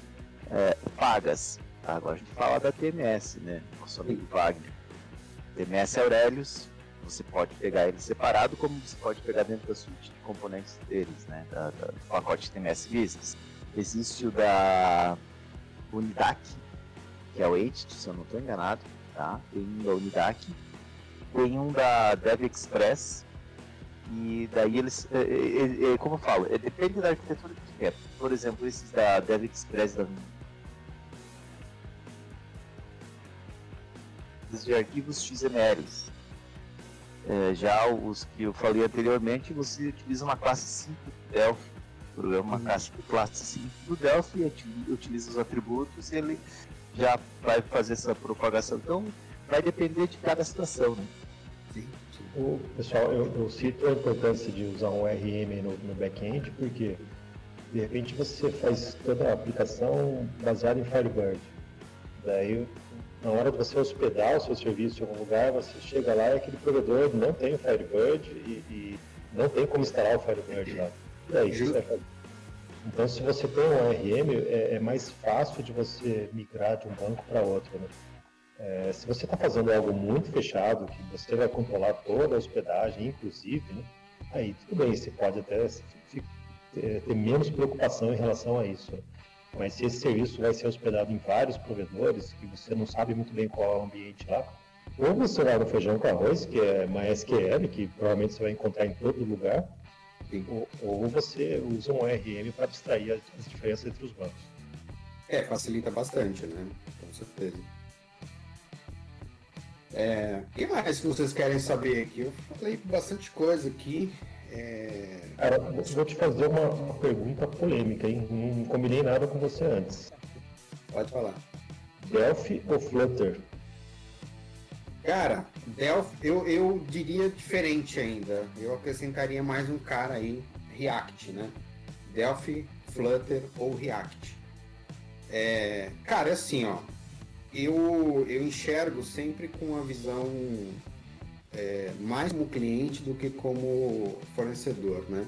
[SPEAKER 5] É, pagas. Tá? Agora a gente fala da TMS, né? Nosso amigo Wagner. TMS Aurelius, você pode pegar ele separado, como você pode pegar dentro da suíte de componentes deles, né? Da, da, do pacote TMS Business. Existe o da Unidac, que é o 8, se eu não estou enganado, tá? Tem um da Unidac, tem um da Dev Express, e daí eles, é, é, é, como eu falo, é, depende da arquitetura que você quer. Por exemplo, esses da Dev Express da de arquivos XML. É, já os que eu falei anteriormente, você utiliza uma classe 5 do Delphi, programa uma classe, classe 5 do Delphi, utiliza os atributos e ele já vai fazer essa propagação. Então, vai depender de cada situação, né?
[SPEAKER 2] Sim. O, pessoal, eu, eu, cito a importância de usar um RM no, no back-end, porque de repente você faz toda a aplicação baseada em Firebird. Daí na hora de você hospedar o seu serviço em algum lugar, você chega lá e aquele provedor não tem o Firebird e, e não tem como instalar o Firebird lá. E aí, você vai fazer? Então, se você tem um ORM, é, é, mais fácil de você migrar de um banco para outro. Né? É, se você está fazendo algo muito fechado, que você vai controlar toda a hospedagem, inclusive, né? aí tudo bem, você pode até ter menos preocupação em relação a isso. Né? Mas se esse serviço vai ser hospedado em vários provedores, que você não sabe muito bem qual é o ambiente lá, ou você vai no feijão com arroz, que é MySQL, que provavelmente você vai encontrar em todo lugar, ou, ou, você usa um ORM para abstrair as, as diferenças entre os bancos.
[SPEAKER 1] É, facilita bastante, né? Com certeza. É, o que mais que vocês querem saber aqui? Eu falei bastante coisa aqui. É...
[SPEAKER 2] Cara, vou te fazer uma, uma, pergunta polêmica, hein? Não combinei nada com você antes.
[SPEAKER 1] Pode falar.
[SPEAKER 2] Delphi ou Flutter?
[SPEAKER 1] Cara, Delphi, eu, eu diria diferente ainda. Eu acrescentaria mais um cara aí, React, né? Delphi, Flutter ou React. É, cara, é assim, ó. Eu, eu enxergo sempre com uma visão é, mais como cliente do que como fornecedor, né?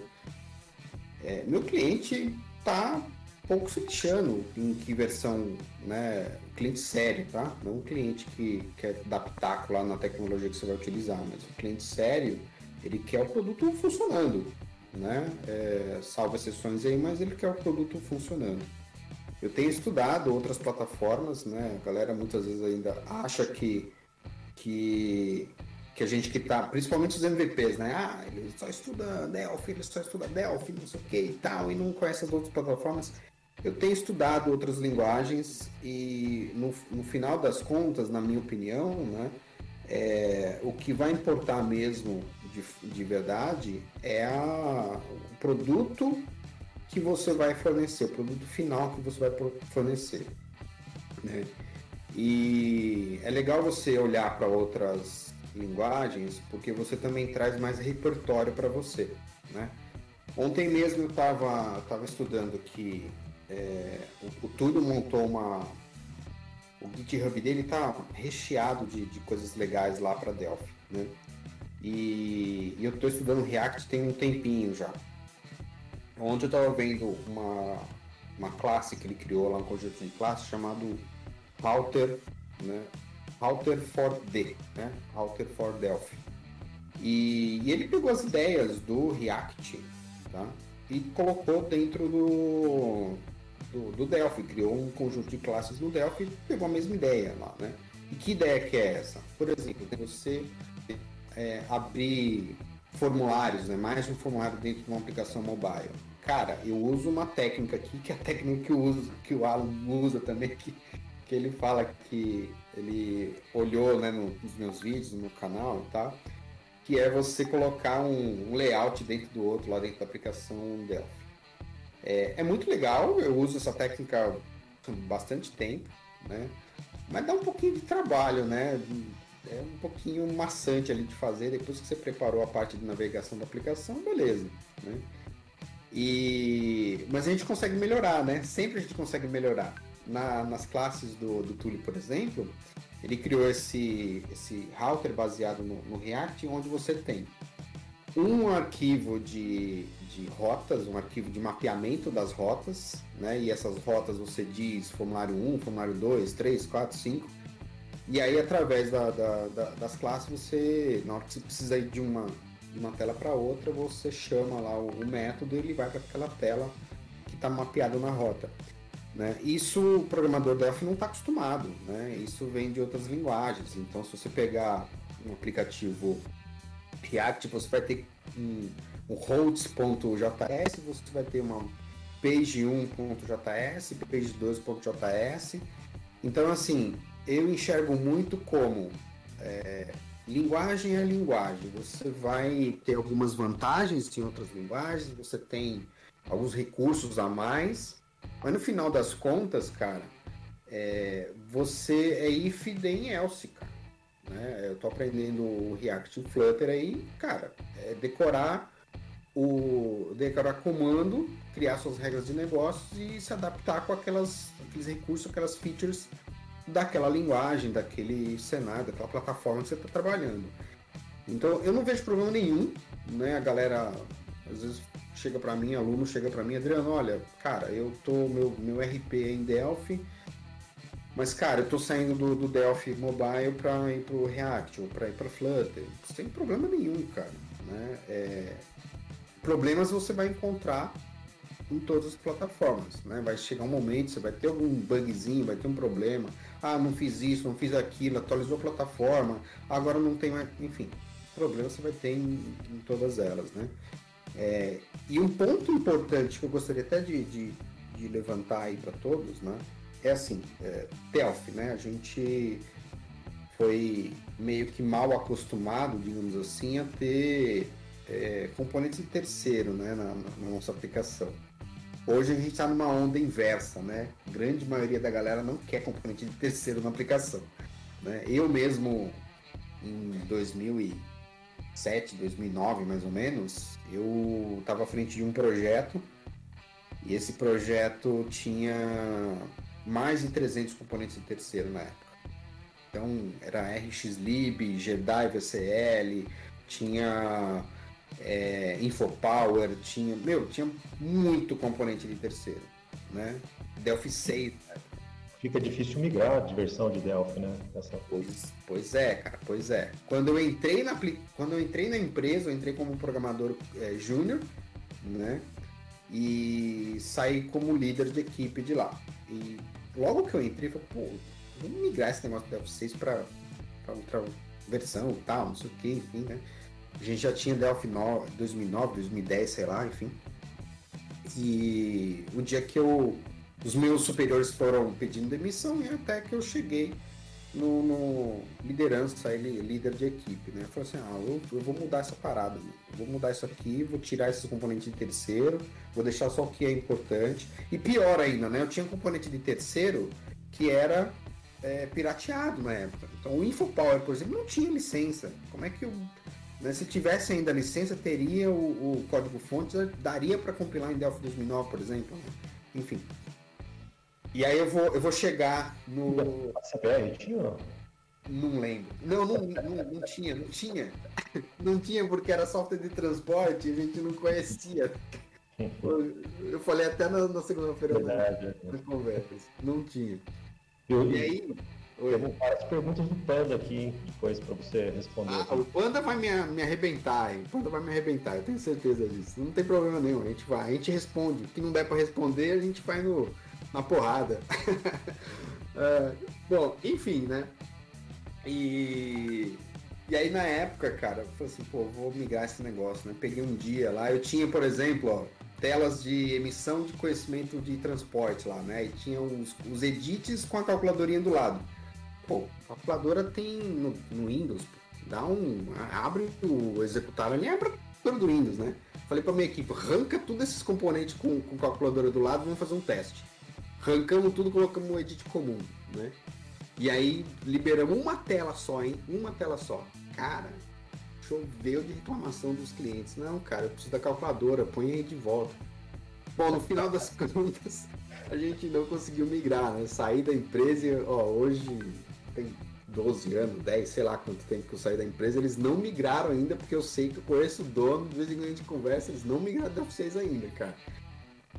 [SPEAKER 1] É, meu cliente está pouco se lixando em que versão, né? Cliente sério, tá? Não um cliente que quer dar pitaco lá na tecnologia que você vai utilizar, mas o cliente sério, ele quer o produto funcionando, né? É, salva exceções aí, mas ele quer o produto funcionando. Eu tenho estudado outras plataformas, né? A galera muitas vezes ainda acha que, que que a gente que tá, principalmente os MVPs, né? Ah, ele só estuda Delphi, ele só estuda Delphi, não sei o que e tal, e não conhece as outras plataformas. Eu tenho estudado outras linguagens e no, no final das contas, na minha opinião, né, é, o que vai importar mesmo de, de verdade é a, o produto que você vai fornecer, o produto final que você vai fornecer. Né? E é legal você olhar para outras linguagens, porque você também traz mais repertório para você. Né? Ontem mesmo eu estava tava estudando que é, o, o Túlio montou uma. O GitHub dele está recheado de, de coisas legais lá para Delphi. Né? E, e eu estou estudando React tem um tempinho já. Ontem eu estava vendo uma, uma classe que ele criou lá, um conjunto de classes chamado Router, né? Router for D, né? Router for Delphi. E, e, ele pegou as ideias do React, tá? E colocou dentro do, do, do Delphi, criou um conjunto de classes no Delphi e pegou a mesma ideia lá, né? E que ideia que é essa? Por exemplo, você é, abrir formulários, né? mais um formulário dentro de uma aplicação mobile. Cara, eu uso uma técnica aqui, que é a técnica que, eu uso, que o Alan usa também, que, que ele fala que ele olhou né, nos meus vídeos, no meu canal e tal, que é você colocar um, um layout dentro do outro, lá dentro da aplicação Delphi. É, é muito legal, eu uso essa técnica há bastante tempo, né? Mas dá um pouquinho de trabalho, né? é um pouquinho maçante ali de fazer. Depois que você preparou a parte de navegação da aplicação, beleza. Né? E... Mas a gente consegue melhorar, né? Sempre a gente consegue melhorar. Na, nas classes do, do Tule, por exemplo, ele criou esse, esse router baseado no, no React, onde você tem um arquivo de, de rotas, um arquivo de mapeamento das rotas, né? E essas rotas você diz formulário 1, formulário 2, 3, 4, 5 e aí, através da, da, da, das classes, você, na hora que você precisa ir de uma, de uma tela para outra, você chama lá o, o método e ele vai para aquela tela que está mapeada na rota. Né? Isso o programador Delphi não está acostumado, né? isso vem de outras linguagens. Então, se você pegar um aplicativo React, você vai ter um, um hosts.js, você vai ter uma page1.js, page2.js. Então, assim, eu enxergo muito como é, linguagem é linguagem. Você vai ter algumas vantagens em outras linguagens, você tem alguns recursos a mais, mas no final das contas, cara, é, você é if then else, cara. Né? Eu tô aprendendo o React e Flutter aí, cara, é decorar o decorar comando, criar suas regras de negócios e se adaptar com aquelas, aqueles recursos, aquelas features daquela linguagem, daquele cenário, daquela plataforma que você está trabalhando. Então eu não vejo problema nenhum, né? A galera às vezes chega para mim, aluno chega para mim, Adriano, olha, cara, eu tô meu meu RP é em Delphi, mas cara, eu tô saindo do, do Delphi Mobile para ir pro React ou para ir para Flutter, sem problema nenhum, cara, né? É, problemas você vai encontrar em todas as plataformas, né? Vai chegar um momento, você vai ter algum bugzinho, vai ter um problema, ah, não fiz isso, não fiz aquilo, atualizou a plataforma, agora não tem mais. Enfim, problema você vai ter em, em todas elas, né? É, e um ponto importante que eu gostaria até de, de, de levantar aí para todos, né? É assim, é, Delphi, né? A gente foi meio que mal acostumado, digamos assim, a ter é, componentes de terceiro né, na, na nossa aplicação. Hoje a gente está numa onda inversa, né? Grande maioria da galera não quer componente de terceiro na aplicação. Né? Eu mesmo, em 2007, 2009 mais ou menos, eu estava à frente de um projeto e esse projeto tinha mais de 300 componentes de terceiro na época. Então era RxLib, Jedi VCL, tinha é, Infopower, tinha, meu, tinha muito componente de terceiro, né? Delphi 6.
[SPEAKER 2] Fica difícil migrar de versão de Delphi, né?
[SPEAKER 1] Essa... Pois, pois é, cara, pois é. Quando eu entrei na, quando eu entrei na empresa, eu entrei como programador é, júnior, né? E saí como líder de equipe de lá. E logo que eu entrei, eu falei, pô, vamos migrar esse negócio do Delphi 6 para outra versão tal, não sei o que, enfim, né? A gente já tinha Delphi 9, 2009, 2010, sei lá, enfim. E o dia que eu. Os meus superiores foram pedindo demissão e até que eu cheguei no, no liderança, ele líder de equipe, né? Falou assim, ah, eu, eu vou mudar essa parada, né? vou mudar isso aqui, vou tirar esses componentes de terceiro, vou deixar só o que é importante. E pior ainda, né? Eu tinha um componente de terceiro que era é, pirateado na época. Então o InfoPower, por exemplo, não tinha licença. Como é que eu. Né, se tivesse ainda licença, teria o, o código-fonte, daria para compilar em Delphi 2009, por exemplo. Né? Enfim. E aí eu vou, eu vou chegar no.
[SPEAKER 2] A CPR tinha?
[SPEAKER 1] Não lembro. Não, não, não, não tinha, não tinha. Não tinha porque era software de transporte e a gente não conhecia. Eu falei até na, na segunda-feira na conversa. Não tinha.
[SPEAKER 2] Eu, e aí. Oi. Tem várias perguntas do Panda aqui depois para você responder.
[SPEAKER 1] Ah, o Panda vai me, me arrebentar, hein? O Panda vai me arrebentar, eu tenho certeza disso. Não tem problema nenhum, a gente vai, a gente responde. O que não der para responder, a gente vai no, na porrada. uh, bom, enfim, né? E, e aí na época, cara, eu falei assim, pô, vou migrar esse negócio, né? Peguei um dia lá, eu tinha, por exemplo, ó, telas de emissão de conhecimento de transporte lá, né? E tinha os, os edits com a calculadorinha do lado. Pô, a calculadora tem no, no Windows, dá um. abre o executável ali, abre do Windows, né? Falei pra minha equipe, arranca todos esses componentes com, com calculadora do lado, vamos fazer um teste. Arrancamos tudo, colocamos um edit comum, né? E aí liberamos uma tela só, hein? Uma tela só. Cara, choveu de reclamação dos clientes. Não, cara, eu preciso da calculadora, põe aí de volta. Bom, no final das contas, a gente não conseguiu migrar, né? Saí da empresa, ó, hoje tem 12 anos, 10, sei lá quanto tempo que eu saí da empresa, eles não migraram ainda, porque eu sei que eu conheço o dono, de vez em quando a gente conversa, eles não migraram da vocês ainda, cara.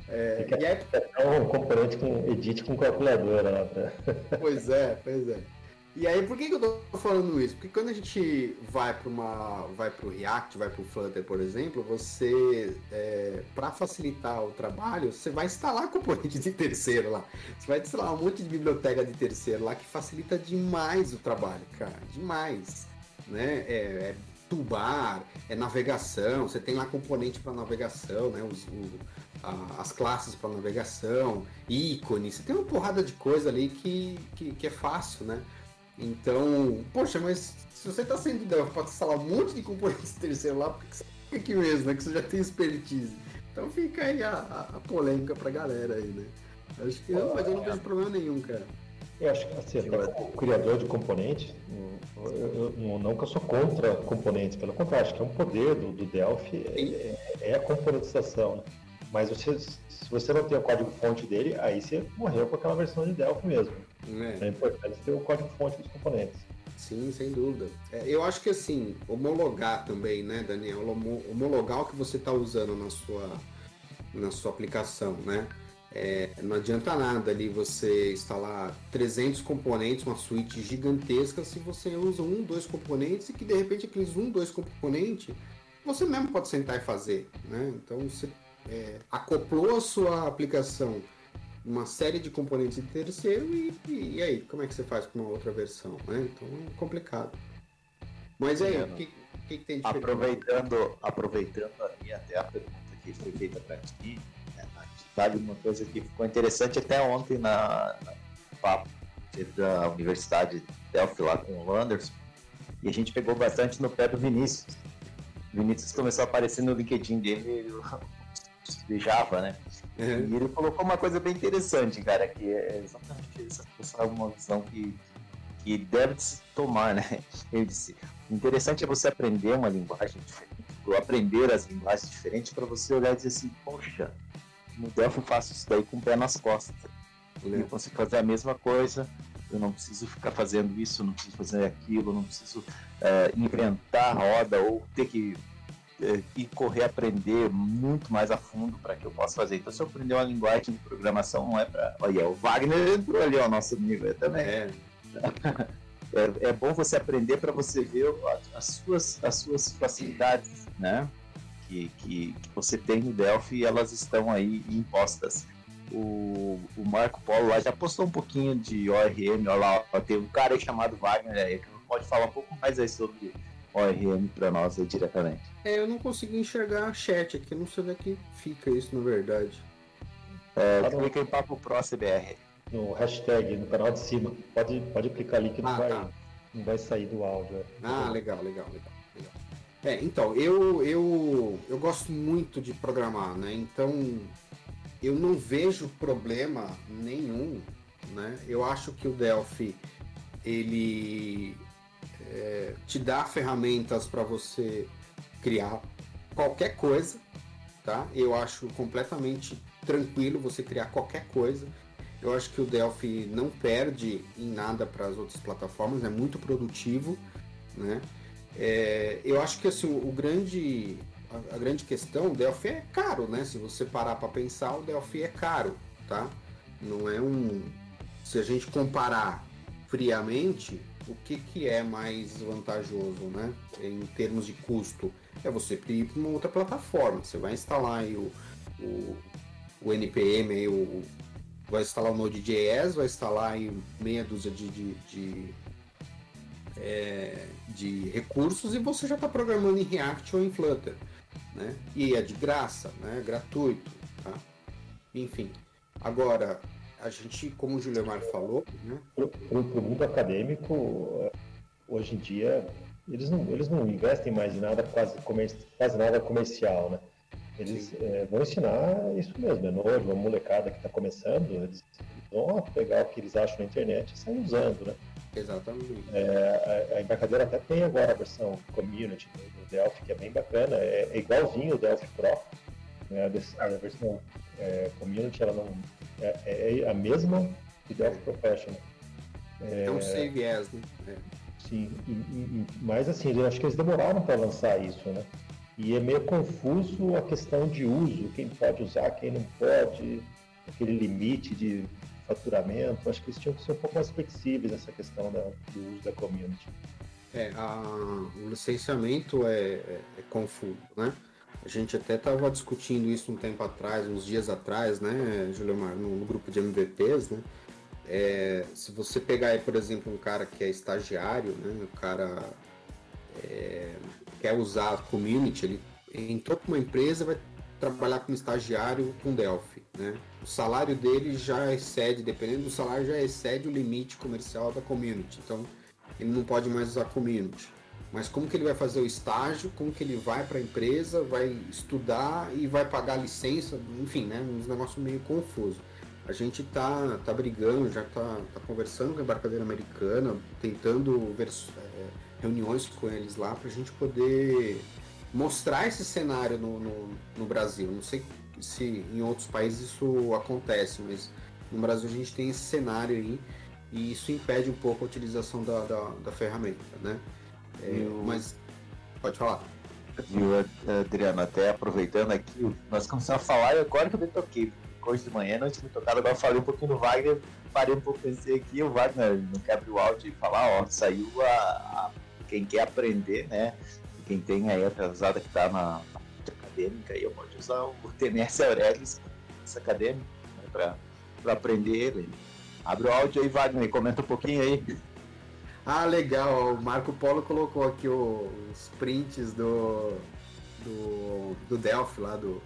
[SPEAKER 2] É, e aí... é um componente com edit com calculadora lá. Pra...
[SPEAKER 1] Pois é, pois é. E aí, por que, que eu tô falando isso? Porque quando a gente vai para uma, vai para o React, vai para o Flutter, por exemplo, você, é, para facilitar o trabalho, você vai instalar componente de terceiro lá. Você vai instalar um monte de biblioteca de terceiro lá que facilita demais o trabalho, cara, demais, né? É, é tubar, é navegação. Você tem lá componente para navegação, né? Os, o, a, as classes para navegação, ícones. Você tem uma porrada de coisa ali que, que, que é fácil, né? Então, poxa, mas se você está sendo Delphi para instalar um monte de componentes terceiro lá, por que você fica aqui mesmo, né? Que você já tem expertise. Então fica aí a, a, a polêmica pra galera aí, né? Acho que não, mas eu não vejo problema nenhum, cara.
[SPEAKER 2] Eu acho que assim, até como criador de componentes, eu, eu, não que eu sou contra componentes, pelo contrário, acho que é um poder do, do Delphi, é, é, a componentização. Né? Mas você, se você não tem o código-fonte dele, aí você morreu com aquela versão de Delphi mesmo. É, é importante ter o código-fonte dos componentes.
[SPEAKER 1] Sim, sem dúvida. É, eu acho que assim, homologar também, né, Daniel? Homologar o que você está usando na sua, na sua aplicação, né? É, não adianta nada ali você instalar 300 componentes, uma suíte gigantesca, se você usa um, dois componentes e que de repente aqueles um, dois componentes você mesmo pode sentar e fazer, né? Então você é, acoplou a sua aplicação uma série de componentes de terceiro e, e, e, aí, como é que você faz com uma outra versão? Né? Então é complicado. Mas aí, o que, que, que, tem de
[SPEAKER 5] aproveitando, aproveitando ali até a pergunta que foi feita para ti, né, sabe uma coisa que ficou interessante até ontem na, na papo da Universidade Delphi lá com o Anderson, e a gente pegou bastante no pé do Vinícius. O Vinícius começou a aparecer no LinkedIn dele de Java, né? Uhum. E ele colocou uma coisa bem interessante, cara, que é exatamente essa, essa uma visão que, que deve se tomar, né? Ele disse: o interessante é você aprender uma linguagem diferente, ou aprender as linguagens diferentes para você olhar e dizer assim: poxa, no Delphi eu faço isso daí com o pé nas costas. Uhum. Eu consigo fazer a mesma coisa, eu não preciso ficar fazendo isso, não preciso fazer aquilo, não preciso é, inventar roda ou ter que e correr aprender muito mais a fundo para que eu possa fazer. Então, se eu aprender uma linguagem de programação, não é para. Olha, o Wagner entrou ali ao nosso nível também. É. é, é bom você aprender para você ver as suas, as suas facilidades, né? Que, que, que você tem no Delphi e elas estão aí impostas. O, o, Marco Polo lá já postou um pouquinho de ORM, olha lá, ó, tem um cara aí chamado Wagner aí que pode falar um pouco mais aí sobre ORM para nós aí diretamente.
[SPEAKER 1] É, eu não consegui enxergar chat aqui, não sei onde é que fica isso na verdade.
[SPEAKER 5] É, clica em Papo Pro CBR.
[SPEAKER 2] no hashtag, no canal de cima. Pode, pode clicar ali que não,
[SPEAKER 1] Ah,
[SPEAKER 2] vai,
[SPEAKER 1] tá.
[SPEAKER 2] não vai sair do áudio. é.
[SPEAKER 1] Ah, legal, legal, legal, legal. É, então, eu, eu, eu gosto muito de programar, né? Então, eu não vejo problema nenhum, né? Eu acho que o Delphi, ele é, te dá ferramentas para você criar qualquer coisa, tá? Eu acho completamente tranquilo você criar qualquer coisa. Eu acho que o Delphi não perde em nada para as outras plataformas, é muito produtivo, né? É, eu acho que assim, o grande, a, a grande questão, o Delphi é caro, né? Se você parar para pensar, o Delphi é caro, tá? Não é um. Se a gente comparar friamente, o que, que é mais vantajoso, né? Em termos de custo, é você ir para uma outra plataforma. Você vai instalar o, o, o NPM, aí, o, vai instalar o Node.js, vai instalar aí meia dúzia de, de, de é, de recursos e você já está programando em React ou em Flutter, né? E é de graça, né? Gratuito, tá? Enfim. Agora, a gente, como o Juliomar falou, né?
[SPEAKER 2] Para o mundo acadêmico, hoje em dia, eles não, eles não investem mais em nada quase, comer, quase nada comercial, né? Eles eh, vão ensinar isso mesmo, é novo, uma molecada que está começando, eles vão pegar o que eles acham na internet e sair usando, né?
[SPEAKER 1] Exatamente.
[SPEAKER 2] É, a, a embarcadeira até tem agora a versão community do, Delphi, que é bem bacana, é, é igualzinho o Delphi Pro. Né? A versão é, community ela não, é, é a mesma do Delphi Professional.
[SPEAKER 1] É, um save as, né? É.
[SPEAKER 2] Sim, e- e- mas assim, eu acho que eles demoraram para lançar isso, né? E é meio confuso a questão de uso, quem pode usar, quem não pode, aquele limite de faturamento. Acho que eles tinham que ser um pouco mais flexíveis nessa questão da- do uso da community.
[SPEAKER 1] É, a- o licenciamento é, é- é confuso, né? A gente até estava discutindo isso um tempo atrás, uns dias atrás, né, Juliomar, no, grupo de MVPs, né? É, se você pegar aí, por exemplo, um cara que é estagiário, né? O cara é, quer usar a community, ele entrou para uma empresa vai trabalhar como estagiário com Delphi, né? O salário dele já excede, dependendo do salário, já excede o limite comercial da community. Então, ele não pode mais usar community. Mas como que ele vai fazer o estágio, como que ele vai para a empresa, vai estudar e vai pagar licença, enfim, né? Um negócio meio confuso. A gente tá, tá brigando, já tá, tá conversando com a embarcadeira americana, tentando ver é, reuniões com eles lá para a gente poder mostrar esse cenário no, no, no Brasil. Não sei se em outros países isso acontece, mas no Brasil a gente tem esse cenário aí e isso impede um pouco a utilização da, da, da ferramenta, né? É,
[SPEAKER 5] Eu-
[SPEAKER 1] Mas pode falar.
[SPEAKER 5] Viu, Adriano, até aproveitando aqui, nós começamos a falar e agora que eu me toquei. Hoje de manhã não tinha me tocado, agora eu falei um pouquinho do Wagner, parei um pouco, pensei aqui, o Wagner não quer abrir o áudio e falar, ó, saiu a, a- quem quer aprender, né? Quem tem aí a pesada que tá na, na parte acadêmica, aí pode usar o TNS Aurelius, esse acadêmico, né, pra, pra aprender ele. Abre o áudio aí, Wagner, comenta um pouquinho aí.
[SPEAKER 1] Ah, legal. O Marco Polo colocou aqui o- os prints do, do, do Delphi lá do.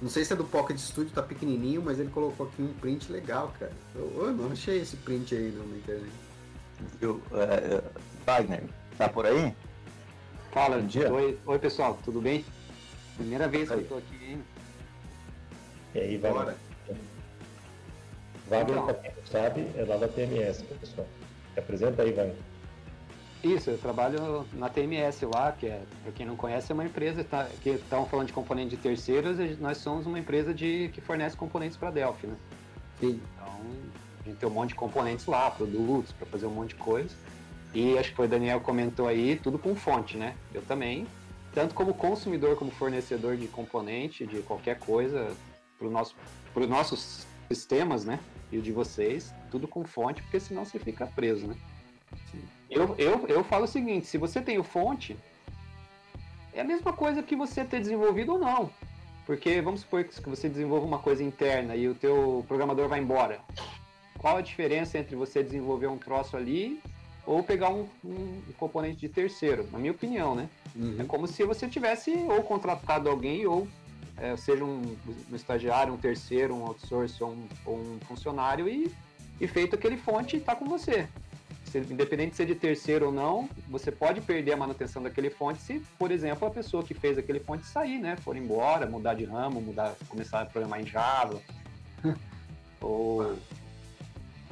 [SPEAKER 1] Não sei se é do Pocket Studio, tá pequenininho, mas ele colocou aqui um print legal, cara. Eu, eu não achei esse print aí na internet.
[SPEAKER 5] Viu, é, Wagner, tá por aí?
[SPEAKER 6] Fala,
[SPEAKER 5] Bom dia.
[SPEAKER 6] Oi, oi pessoal, tudo bem? Primeira vez que
[SPEAKER 5] Aí.
[SPEAKER 6] eu tô aqui, hein?
[SPEAKER 2] E aí, vai.
[SPEAKER 1] Bora.
[SPEAKER 2] Wagner,
[SPEAKER 6] Então.
[SPEAKER 2] para quem não sabe, é lá da TMS, pessoal. Se apresenta aí, Wagner.
[SPEAKER 6] Isso, eu trabalho na TMS lá, que é, pra quem não conhece, é uma empresa tá, que estão falando de componente de terceiros, e nós somos uma empresa de, que fornece componentes para Delphi, né?
[SPEAKER 1] Sim.
[SPEAKER 6] Então, a gente tem um monte de componentes lá, produtos, para fazer um monte de coisa. E acho que foi o Daniel comentou aí, tudo com fonte, né? Eu também, tanto como consumidor, como fornecedor de componente, de qualquer coisa, para nosso, os nossos sistemas, né? E o de vocês, tudo com fonte, porque senão você fica preso, né? Eu, eu, eu falo o seguinte, se você tem o fonte, é a mesma coisa que você ter desenvolvido ou não. Porque vamos supor que você desenvolva uma coisa interna e o teu programador vai embora. Qual a diferença entre você desenvolver um troço ali ou pegar um, um componente de terceiro? Na minha opinião, né? É
[SPEAKER 1] Uhum.
[SPEAKER 6] como se você tivesse ou contratado alguém ou é, seja um, um estagiário, um terceiro, um outsource ou um, ou um funcionário e e feito aquele fonte está com você. Independente de ser de terceiro ou não, você pode perder a manutenção daquele fonte se, por exemplo, a pessoa que fez aquele fonte sair, né? For embora, mudar de ramo, mudar, começar a programar em Java. ou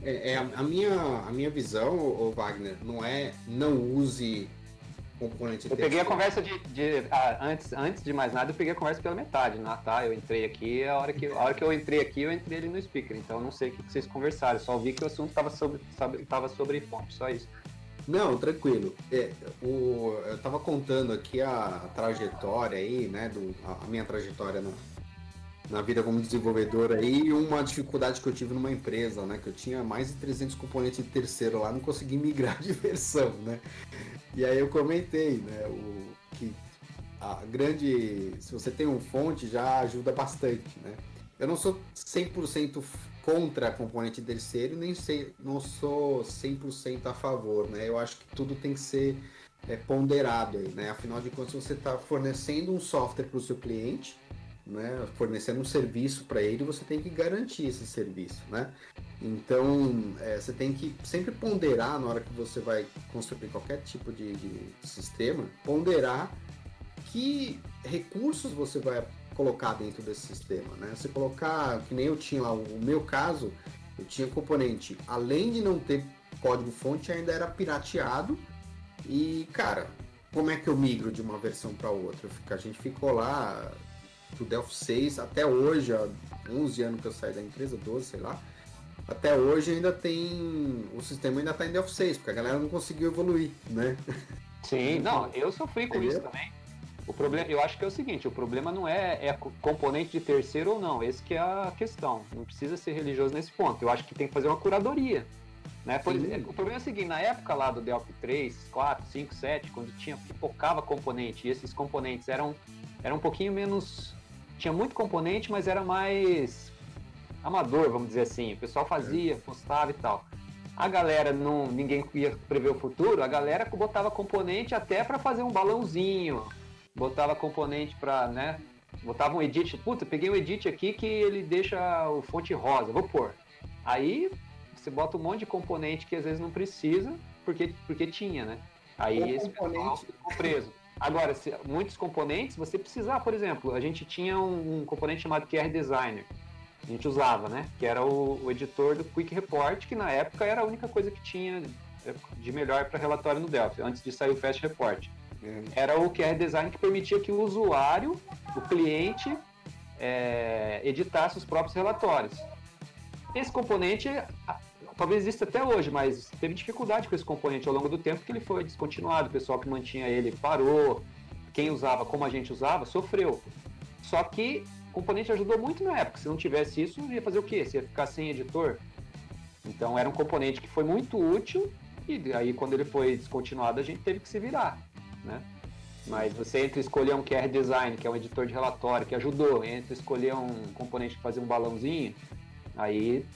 [SPEAKER 1] é, é, a, minha, a minha visão, o Wagner, não é não use componente
[SPEAKER 6] Eu peguei a conversa de. de ah, antes, antes de mais nada, eu peguei a conversa pela metade. Ah, tá, eu entrei aqui, a hora que, a hora que eu entrei aqui, eu entrei ali no speaker. Então eu não sei o que vocês conversaram, só vi que o assunto estava sobre, tava sobre fonte, só isso.
[SPEAKER 1] Não, tranquilo. É, o, eu estava contando aqui a trajetória aí, né? Do, a, minha trajetória no, na vida como desenvolvedor aí e uma dificuldade que eu tive numa empresa, né? Que eu tinha mais de 300 componentes de terceiro lá, não consegui migrar de versão, né? E aí eu comentei, né? O, que a grande... Se você tem um fonte, já ajuda bastante, né? Eu não sou 100% contra a componente terceiro, nem sei, não sou 100% a favor, né? Eu acho que tudo tem que ser é, ponderado aí, né? Afinal de contas, você está fornecendo um software para o seu cliente, né, fornecendo um serviço para ele, você tem que garantir esse serviço, né? Então, é, você tem que sempre ponderar na hora que você vai construir qualquer tipo de, de sistema, ponderar que recursos você vai colocar dentro desse sistema, né? Você colocar, que nem eu tinha lá, o meu caso, eu tinha componente, além de não ter código fonte, ainda era pirateado e, cara, como é que eu migro de uma versão para outra? A gente ficou lá do Delphi 6 até hoje, há 11 anos que eu saí da empresa, 12, sei lá. Até hoje ainda tem. O sistema ainda está em Delphi 6, porque a galera não conseguiu evoluir, né?
[SPEAKER 6] Sim, não, eu sofri com Entendeu? isso também. O problema, eu acho que é o seguinte, o problema não é, é componente de terceiro ou não, esse que é a questão. Não precisa ser religioso nesse ponto. Eu acho que tem que fazer uma curadoria. Né? Por, o problema é o seguinte, na época lá do Delphi 3, 4, 5, 7, quando tinha pipocava componente, e esses componentes eram, eram um pouquinho menos tinha muito componente, mas era mais amador, vamos dizer assim. O pessoal fazia, postava e tal. A galera não, ninguém ia prever o futuro. A galera botava componente até para fazer um balãozinho, botava componente para, né? Botava um edit. Puta, peguei um edit aqui que ele deixa o fonte rosa. Vou pôr. Aí você bota um monte de componente que às vezes não precisa, porque porque tinha, né? Aí o esse componente... pessoal ficou preso. Agora, se, muitos componentes, você precisar, por exemplo, a gente tinha um, um, componente chamado QR Designer, a gente usava, né? Que era o, o, editor do Quick Report, que na época era a única coisa que tinha é, de melhor para relatório no Delphi, antes de sair o Fast Report. Uhum. Era o QR Design que permitia que o usuário, o cliente, é, editasse os próprios relatórios. Esse componente talvez exista até hoje, mas teve dificuldade com esse componente ao longo do tempo que ele foi descontinuado. O pessoal que mantinha ele parou, quem usava como a gente usava sofreu. Só que componente ajudou muito na época. Se não tivesse isso, ia fazer o quê? Você ia ficar sem editor? Então era um componente que foi muito útil e aí quando ele foi descontinuado a gente teve que se virar, né? Mas você entre escolher um QR Design, que é um editor de relatório, que ajudou, entre escolher um componente que fazia um balãozinho, aí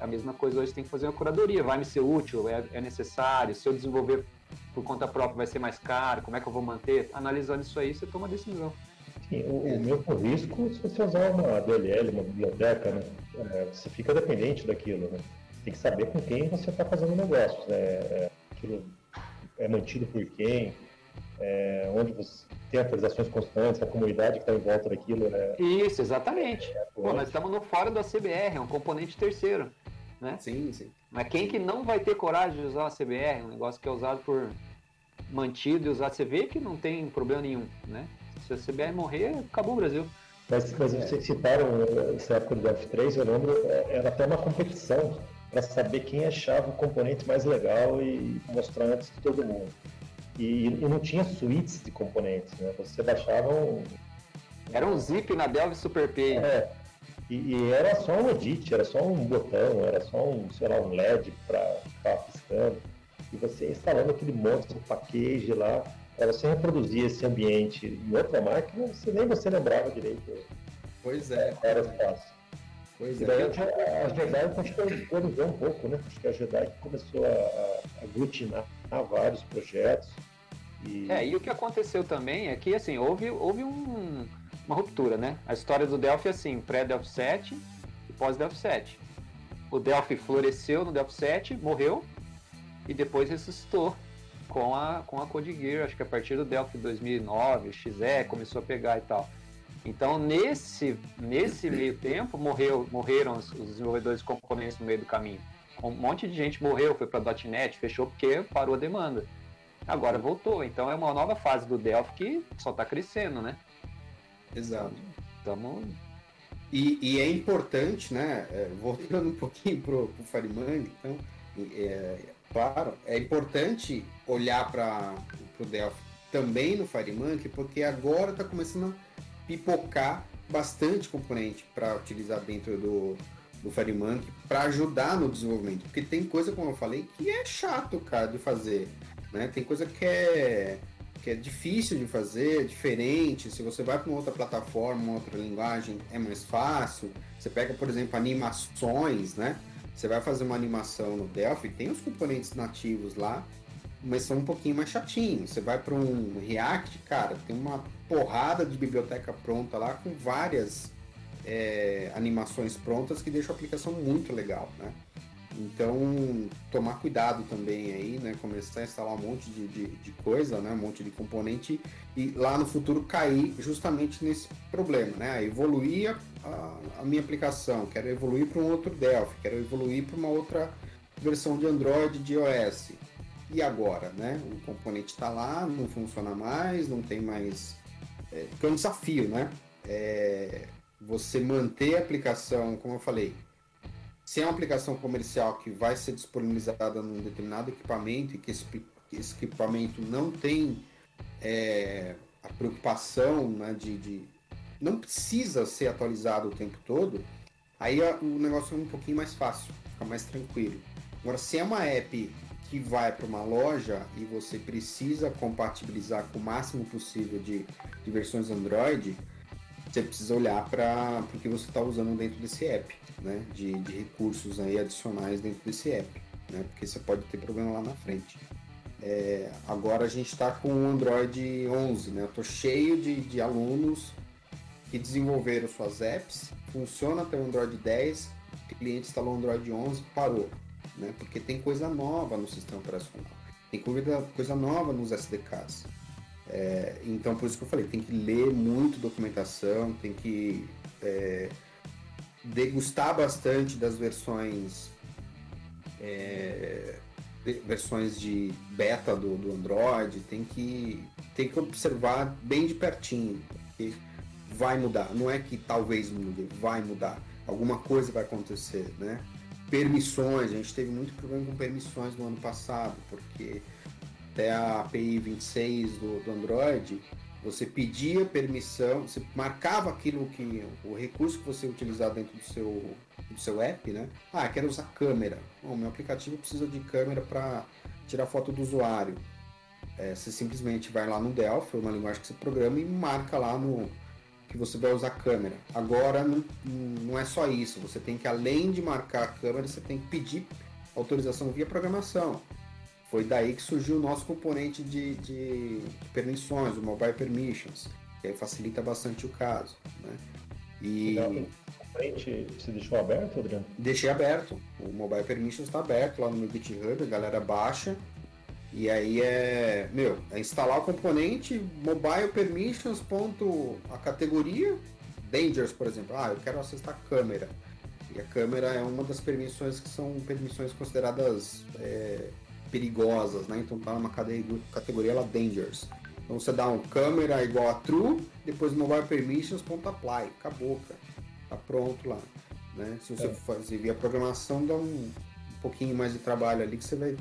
[SPEAKER 6] a mesma coisa hoje tem que fazer uma curadoria. Vai me ser útil? É, é necessário? Se eu desenvolver por conta própria vai ser mais caro? Como é que eu vou manter? Analisando isso aí, você toma a decisão.
[SPEAKER 2] Sim, o, o mesmo risco se você usar uma DLL, uma biblioteca, né? É, você fica dependente daquilo, né? Tem que saber com quem você está fazendo negócios, né? É, aquilo é mantido por quem, é, onde você tem atualizações constantes, a comunidade que está em volta daquilo. Né?
[SPEAKER 6] Isso, exatamente. É, Pô, nós estamos no fora da CBR, é um componente terceiro. Né?
[SPEAKER 1] Sim, sim.
[SPEAKER 6] Mas quem que não vai ter coragem de usar a CBR, um negócio que é usado por mantido e usado, você vê que não tem problema nenhum, né? Se a CBR morrer, acabou o Brasil.
[SPEAKER 2] Mas, mas vocês citaram essa época do F3, eu lembro, é, era até uma competição para saber quem achava o componente mais legal e mostrar antes de todo mundo. E, e não tinha suítes de componentes, né? Você baixava um...
[SPEAKER 6] Era um zip na Delve Super P.
[SPEAKER 2] É, e, e, era só um edit, era só um botão, era só um, sei lá, um LED para ficar piscando. E você instalando aquele monte de package lá, para você reproduzir esse ambiente em outra máquina, você nem você lembrava direito.
[SPEAKER 1] Pois é.
[SPEAKER 2] Era fácil. Pois e daí é. a Jedi acho que organizou um pouco, né? Acho que a Jedi começou a, a aglutinar vários projetos.
[SPEAKER 6] E... É, e o que aconteceu também é que assim, houve, houve um uma ruptura, né? A história do Delphi é assim, pré-Delphi 7 e pós-Delphi 7. o Delphi floresceu no Delphi 7, morreu e depois ressuscitou com a, com a Code Gear, acho que a partir do Delphi 2009, XE começou a pegar e tal. Então, nesse, nesse meio tempo, morreu, morreram os, os desenvolvedores de componentes no meio do caminho. Um monte de gente morreu, foi para .NET, fechou porque parou a demanda. Agora voltou, então é uma nova fase do Delphi que só está crescendo, né?
[SPEAKER 1] Exato.
[SPEAKER 6] Estamos
[SPEAKER 1] E, e é importante, né? é, voltando um pouquinho pro, pro Farimang, então, é, claro, é importante olhar para o Delphi também no FireMonkey, porque agora está começando a pipocar bastante componente para utilizar dentro do, do FireMonkey para ajudar no desenvolvimento. Porque tem coisa, como eu falei, que é chato, cara, de fazer. Né? Tem coisa que é, que é difícil de fazer, é diferente. Se você vai para uma outra plataforma, uma outra linguagem, é mais fácil. Você pega, por exemplo, animações, né? Você vai fazer uma animação no Delphi, tem os componentes nativos lá, mas são um pouquinho mais chatinhos. Você vai para um React, cara, tem uma porrada de biblioteca pronta lá com várias é, animações prontas que deixam a aplicação muito legal, né? Então, tomar cuidado também aí, né? Começar a instalar um monte de, de, de, coisa, né? Um monte de componente e lá no futuro cair justamente nesse problema, né? Evoluir a, a, minha aplicação, quero evoluir para um outro Delphi, quero evoluir para uma outra versão de Android, de iOS. E agora, né? O componente está lá, não funciona mais, não tem mais... É, é um desafio, né? É, você manter a aplicação, como eu falei, se é uma aplicação comercial que vai ser disponibilizada num determinado equipamento e que esse, esse equipamento não tem é, a preocupação né, de, de, não precisa ser atualizado o tempo todo, aí a, o negócio é um pouquinho mais fácil, fica mais tranquilo. Agora, se é uma app que vai para uma loja e você precisa compatibilizar com o máximo possível de, de versões Android, você precisa olhar para o que você está usando dentro desse app, né? De, de, recursos aí adicionais dentro desse app, né? Porque você pode ter problema lá na frente. É, agora a gente está com o Android 11, né? Eu tô cheio de, de alunos que desenvolveram suas apps, funciona até o Android 10, o cliente instalou o Android 11, parou, né? Porque tem coisa nova no sistema operacional, tem coisa, coisa nova nos SDKs. É, então, por isso que eu falei, tem que ler muito documentação, tem que é, degustar bastante das versões é, de, versões de beta do, do Android, tem que, tem que observar bem de pertinho, porque vai mudar. Não é que talvez mude, vai mudar. Alguma coisa vai acontecer, né? Permissões, a gente teve muito problema com permissões no ano passado, porque até a API 26 do, do Android, você pedia permissão, você marcava aquilo que o recurso que você utilizar dentro do seu, do seu app, né? Ah, quero usar câmera. Bom, meu aplicativo precisa de câmera para tirar foto do usuário. É, você simplesmente vai lá no Delphi, ou na linguagem que você programa, e marca lá no que você vai usar câmera. Agora não, não é só isso, você tem que além de marcar a câmera, você tem que pedir autorização via programação. Foi daí que surgiu o nosso componente de, de, permissões, o Mobile Permissions, que aí facilita bastante o caso. Né?
[SPEAKER 2] E. Frente, você deixou aberto, Adriano?
[SPEAKER 1] Deixei aberto. O Mobile Permissions está aberto lá no meu GitHub, a galera baixa. E aí é, meu, é instalar o componente mobile permissions. Ponto, a categoria Dangers, por exemplo. Ah, eu quero acessar a câmera. E a câmera é uma das permissões que são permissões consideradas é, perigosas, né? Então tá numa categoria lá Dangers. Então você dá um câmera igual a true, depois mobile permissions ponto apply, acabou, cara. Tá pronto lá. Né? Se você é. fazer via programação, dá um, um, pouquinho mais de trabalho ali que você vai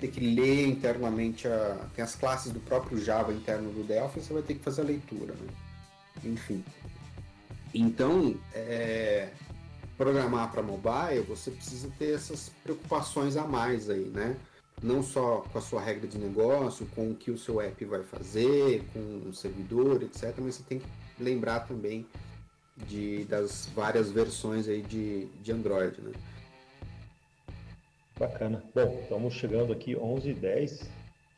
[SPEAKER 1] ter que ler internamente a, tem as classes do próprio Java interno do Delphi, você vai ter que fazer a leitura, né? Enfim. Então, é, programar para mobile, você precisa ter essas preocupações a mais aí, né? Não só com a sua regra de negócio, com o que o seu app vai fazer, com o servidor, etc., mas você tem que lembrar também de, das várias versões aí de, de Android, né?
[SPEAKER 2] Bacana. Bom, estamos chegando aqui 11h10,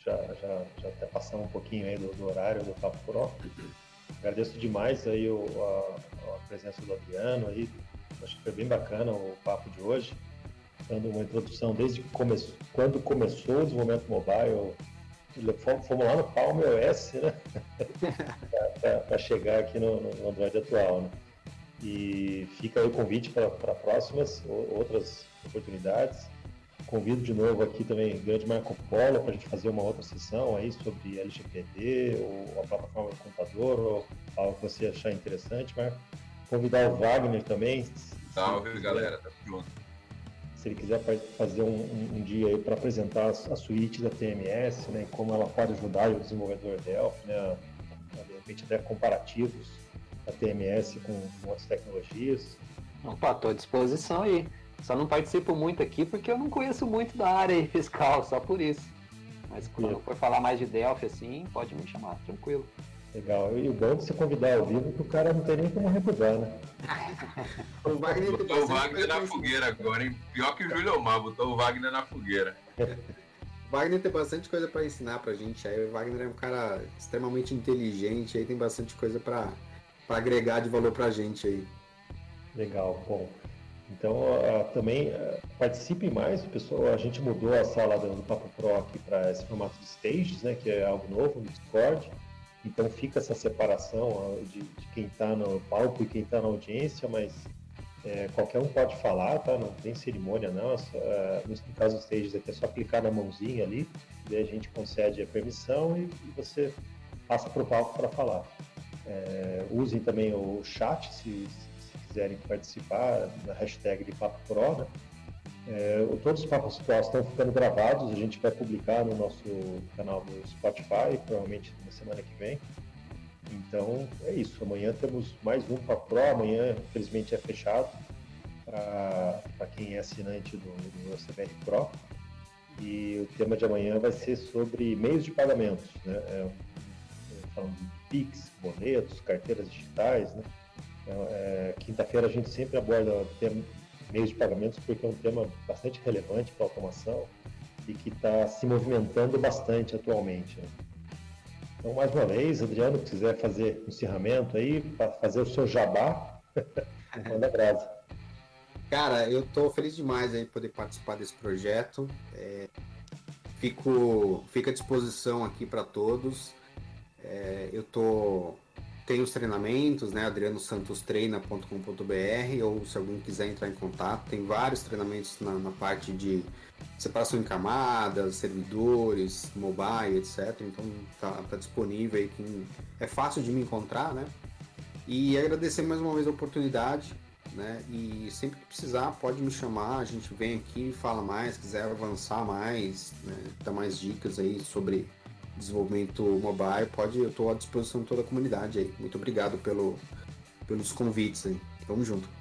[SPEAKER 2] já, já, já até passamos um pouquinho aí do, do horário do Papo Pro. Agradeço demais aí o, a, a, presença do Adriano aí, acho que foi bem bacana o papo de hoje. Dando uma introdução desde come quando começou o desenvolvimento mobile. Fomos lá no Palm OS, né? para chegar aqui no, no, Android atual, né? E fica aí o convite para próximas outras oportunidades. Convido de novo aqui também o grande Marco Polo para a gente fazer uma outra sessão aí sobre LGPD ou a plataforma do computador ou algo que você achar interessante, Marco. Convidar o Wagner também.
[SPEAKER 7] Salve, galera. Tá pronto.
[SPEAKER 2] Se ele quiser fazer um, um, um dia aí para apresentar a, a suíte da TMS, né, e como ela pode ajudar o desenvolvedor Delphi, né, de repente até comparativos da TMS com, com outras tecnologias.
[SPEAKER 6] Opa, estou à disposição aí. Só não participo muito aqui porque eu não conheço muito da área fiscal, só por isso. Mas quando for falar mais de Delphi assim, pode me chamar, tranquilo.
[SPEAKER 2] Legal. E o bom de se convidar ao vivo que o cara não tem nem como recusar, né?
[SPEAKER 7] o Wagner botou o Wagner na fogueira agora, hein? Pior que o Júlio Omar, botou o Wagner na fogueira.
[SPEAKER 1] O Wagner tem bastante coisa para ensinar pra gente. Aí o Wagner é um cara extremamente inteligente, aí tem bastante coisa para agregar de valor pra gente aí.
[SPEAKER 2] Legal, bom. Então, uh, também uh, participe mais, pessoal. A gente mudou a sala do Papo Pro aqui para esse formato de stages, né, que é algo novo no Discord. Então, fica essa separação de, de, quem está no palco e quem está na audiência, mas é, qualquer um pode falar, tá? Não tem cerimônia, não. É no caso dos stages aqui, é só clicar na mãozinha ali, e a gente concede a permissão e, e você passa para o palco para falar. É, usem também o chat se, quiserem participar da hashtag de Papo Pro, né? É, todos os Papos Pro estão ficando gravados, a gente vai publicar no nosso canal do Spotify, provavelmente na semana que vem. Então é isso, amanhã temos mais um Papo Pro, amanhã infelizmente é fechado para quem é assinante do, do CBR Pro. E o tema de amanhã vai ser sobre meios de pagamentos, né? É, falando de PIX, boletos, carteiras digitais, né? Então, é, Quinta-feira a gente sempre aborda meios de pagamentos porque é um tema bastante relevante para a automação e que está se movimentando bastante atualmente. Né? Então, mais uma vez, Adriano, se quiser fazer um encerramento aí, para fazer o seu jabá, manda brasa.
[SPEAKER 1] Cara, eu estou feliz demais aí poder participar desse projeto. É, fico, fico à disposição aqui para todos. É, eu estou tem os treinamentos, né? adrianosantostreina.com.br ou se alguém quiser entrar em contato, tem vários treinamentos na, na, parte de separação em camadas, servidores, mobile, etc. Então tá, tá disponível aí, quem, é fácil de me encontrar, né? E agradecer mais uma vez a oportunidade, né? E sempre que precisar pode me chamar, a gente vem aqui, fala mais, quiser avançar mais, né? dar mais dicas aí sobre desenvolvimento mobile, pode, eu estou à disposição de toda a comunidade aí. Muito obrigado pelo, pelos convites aí. Vamos junto.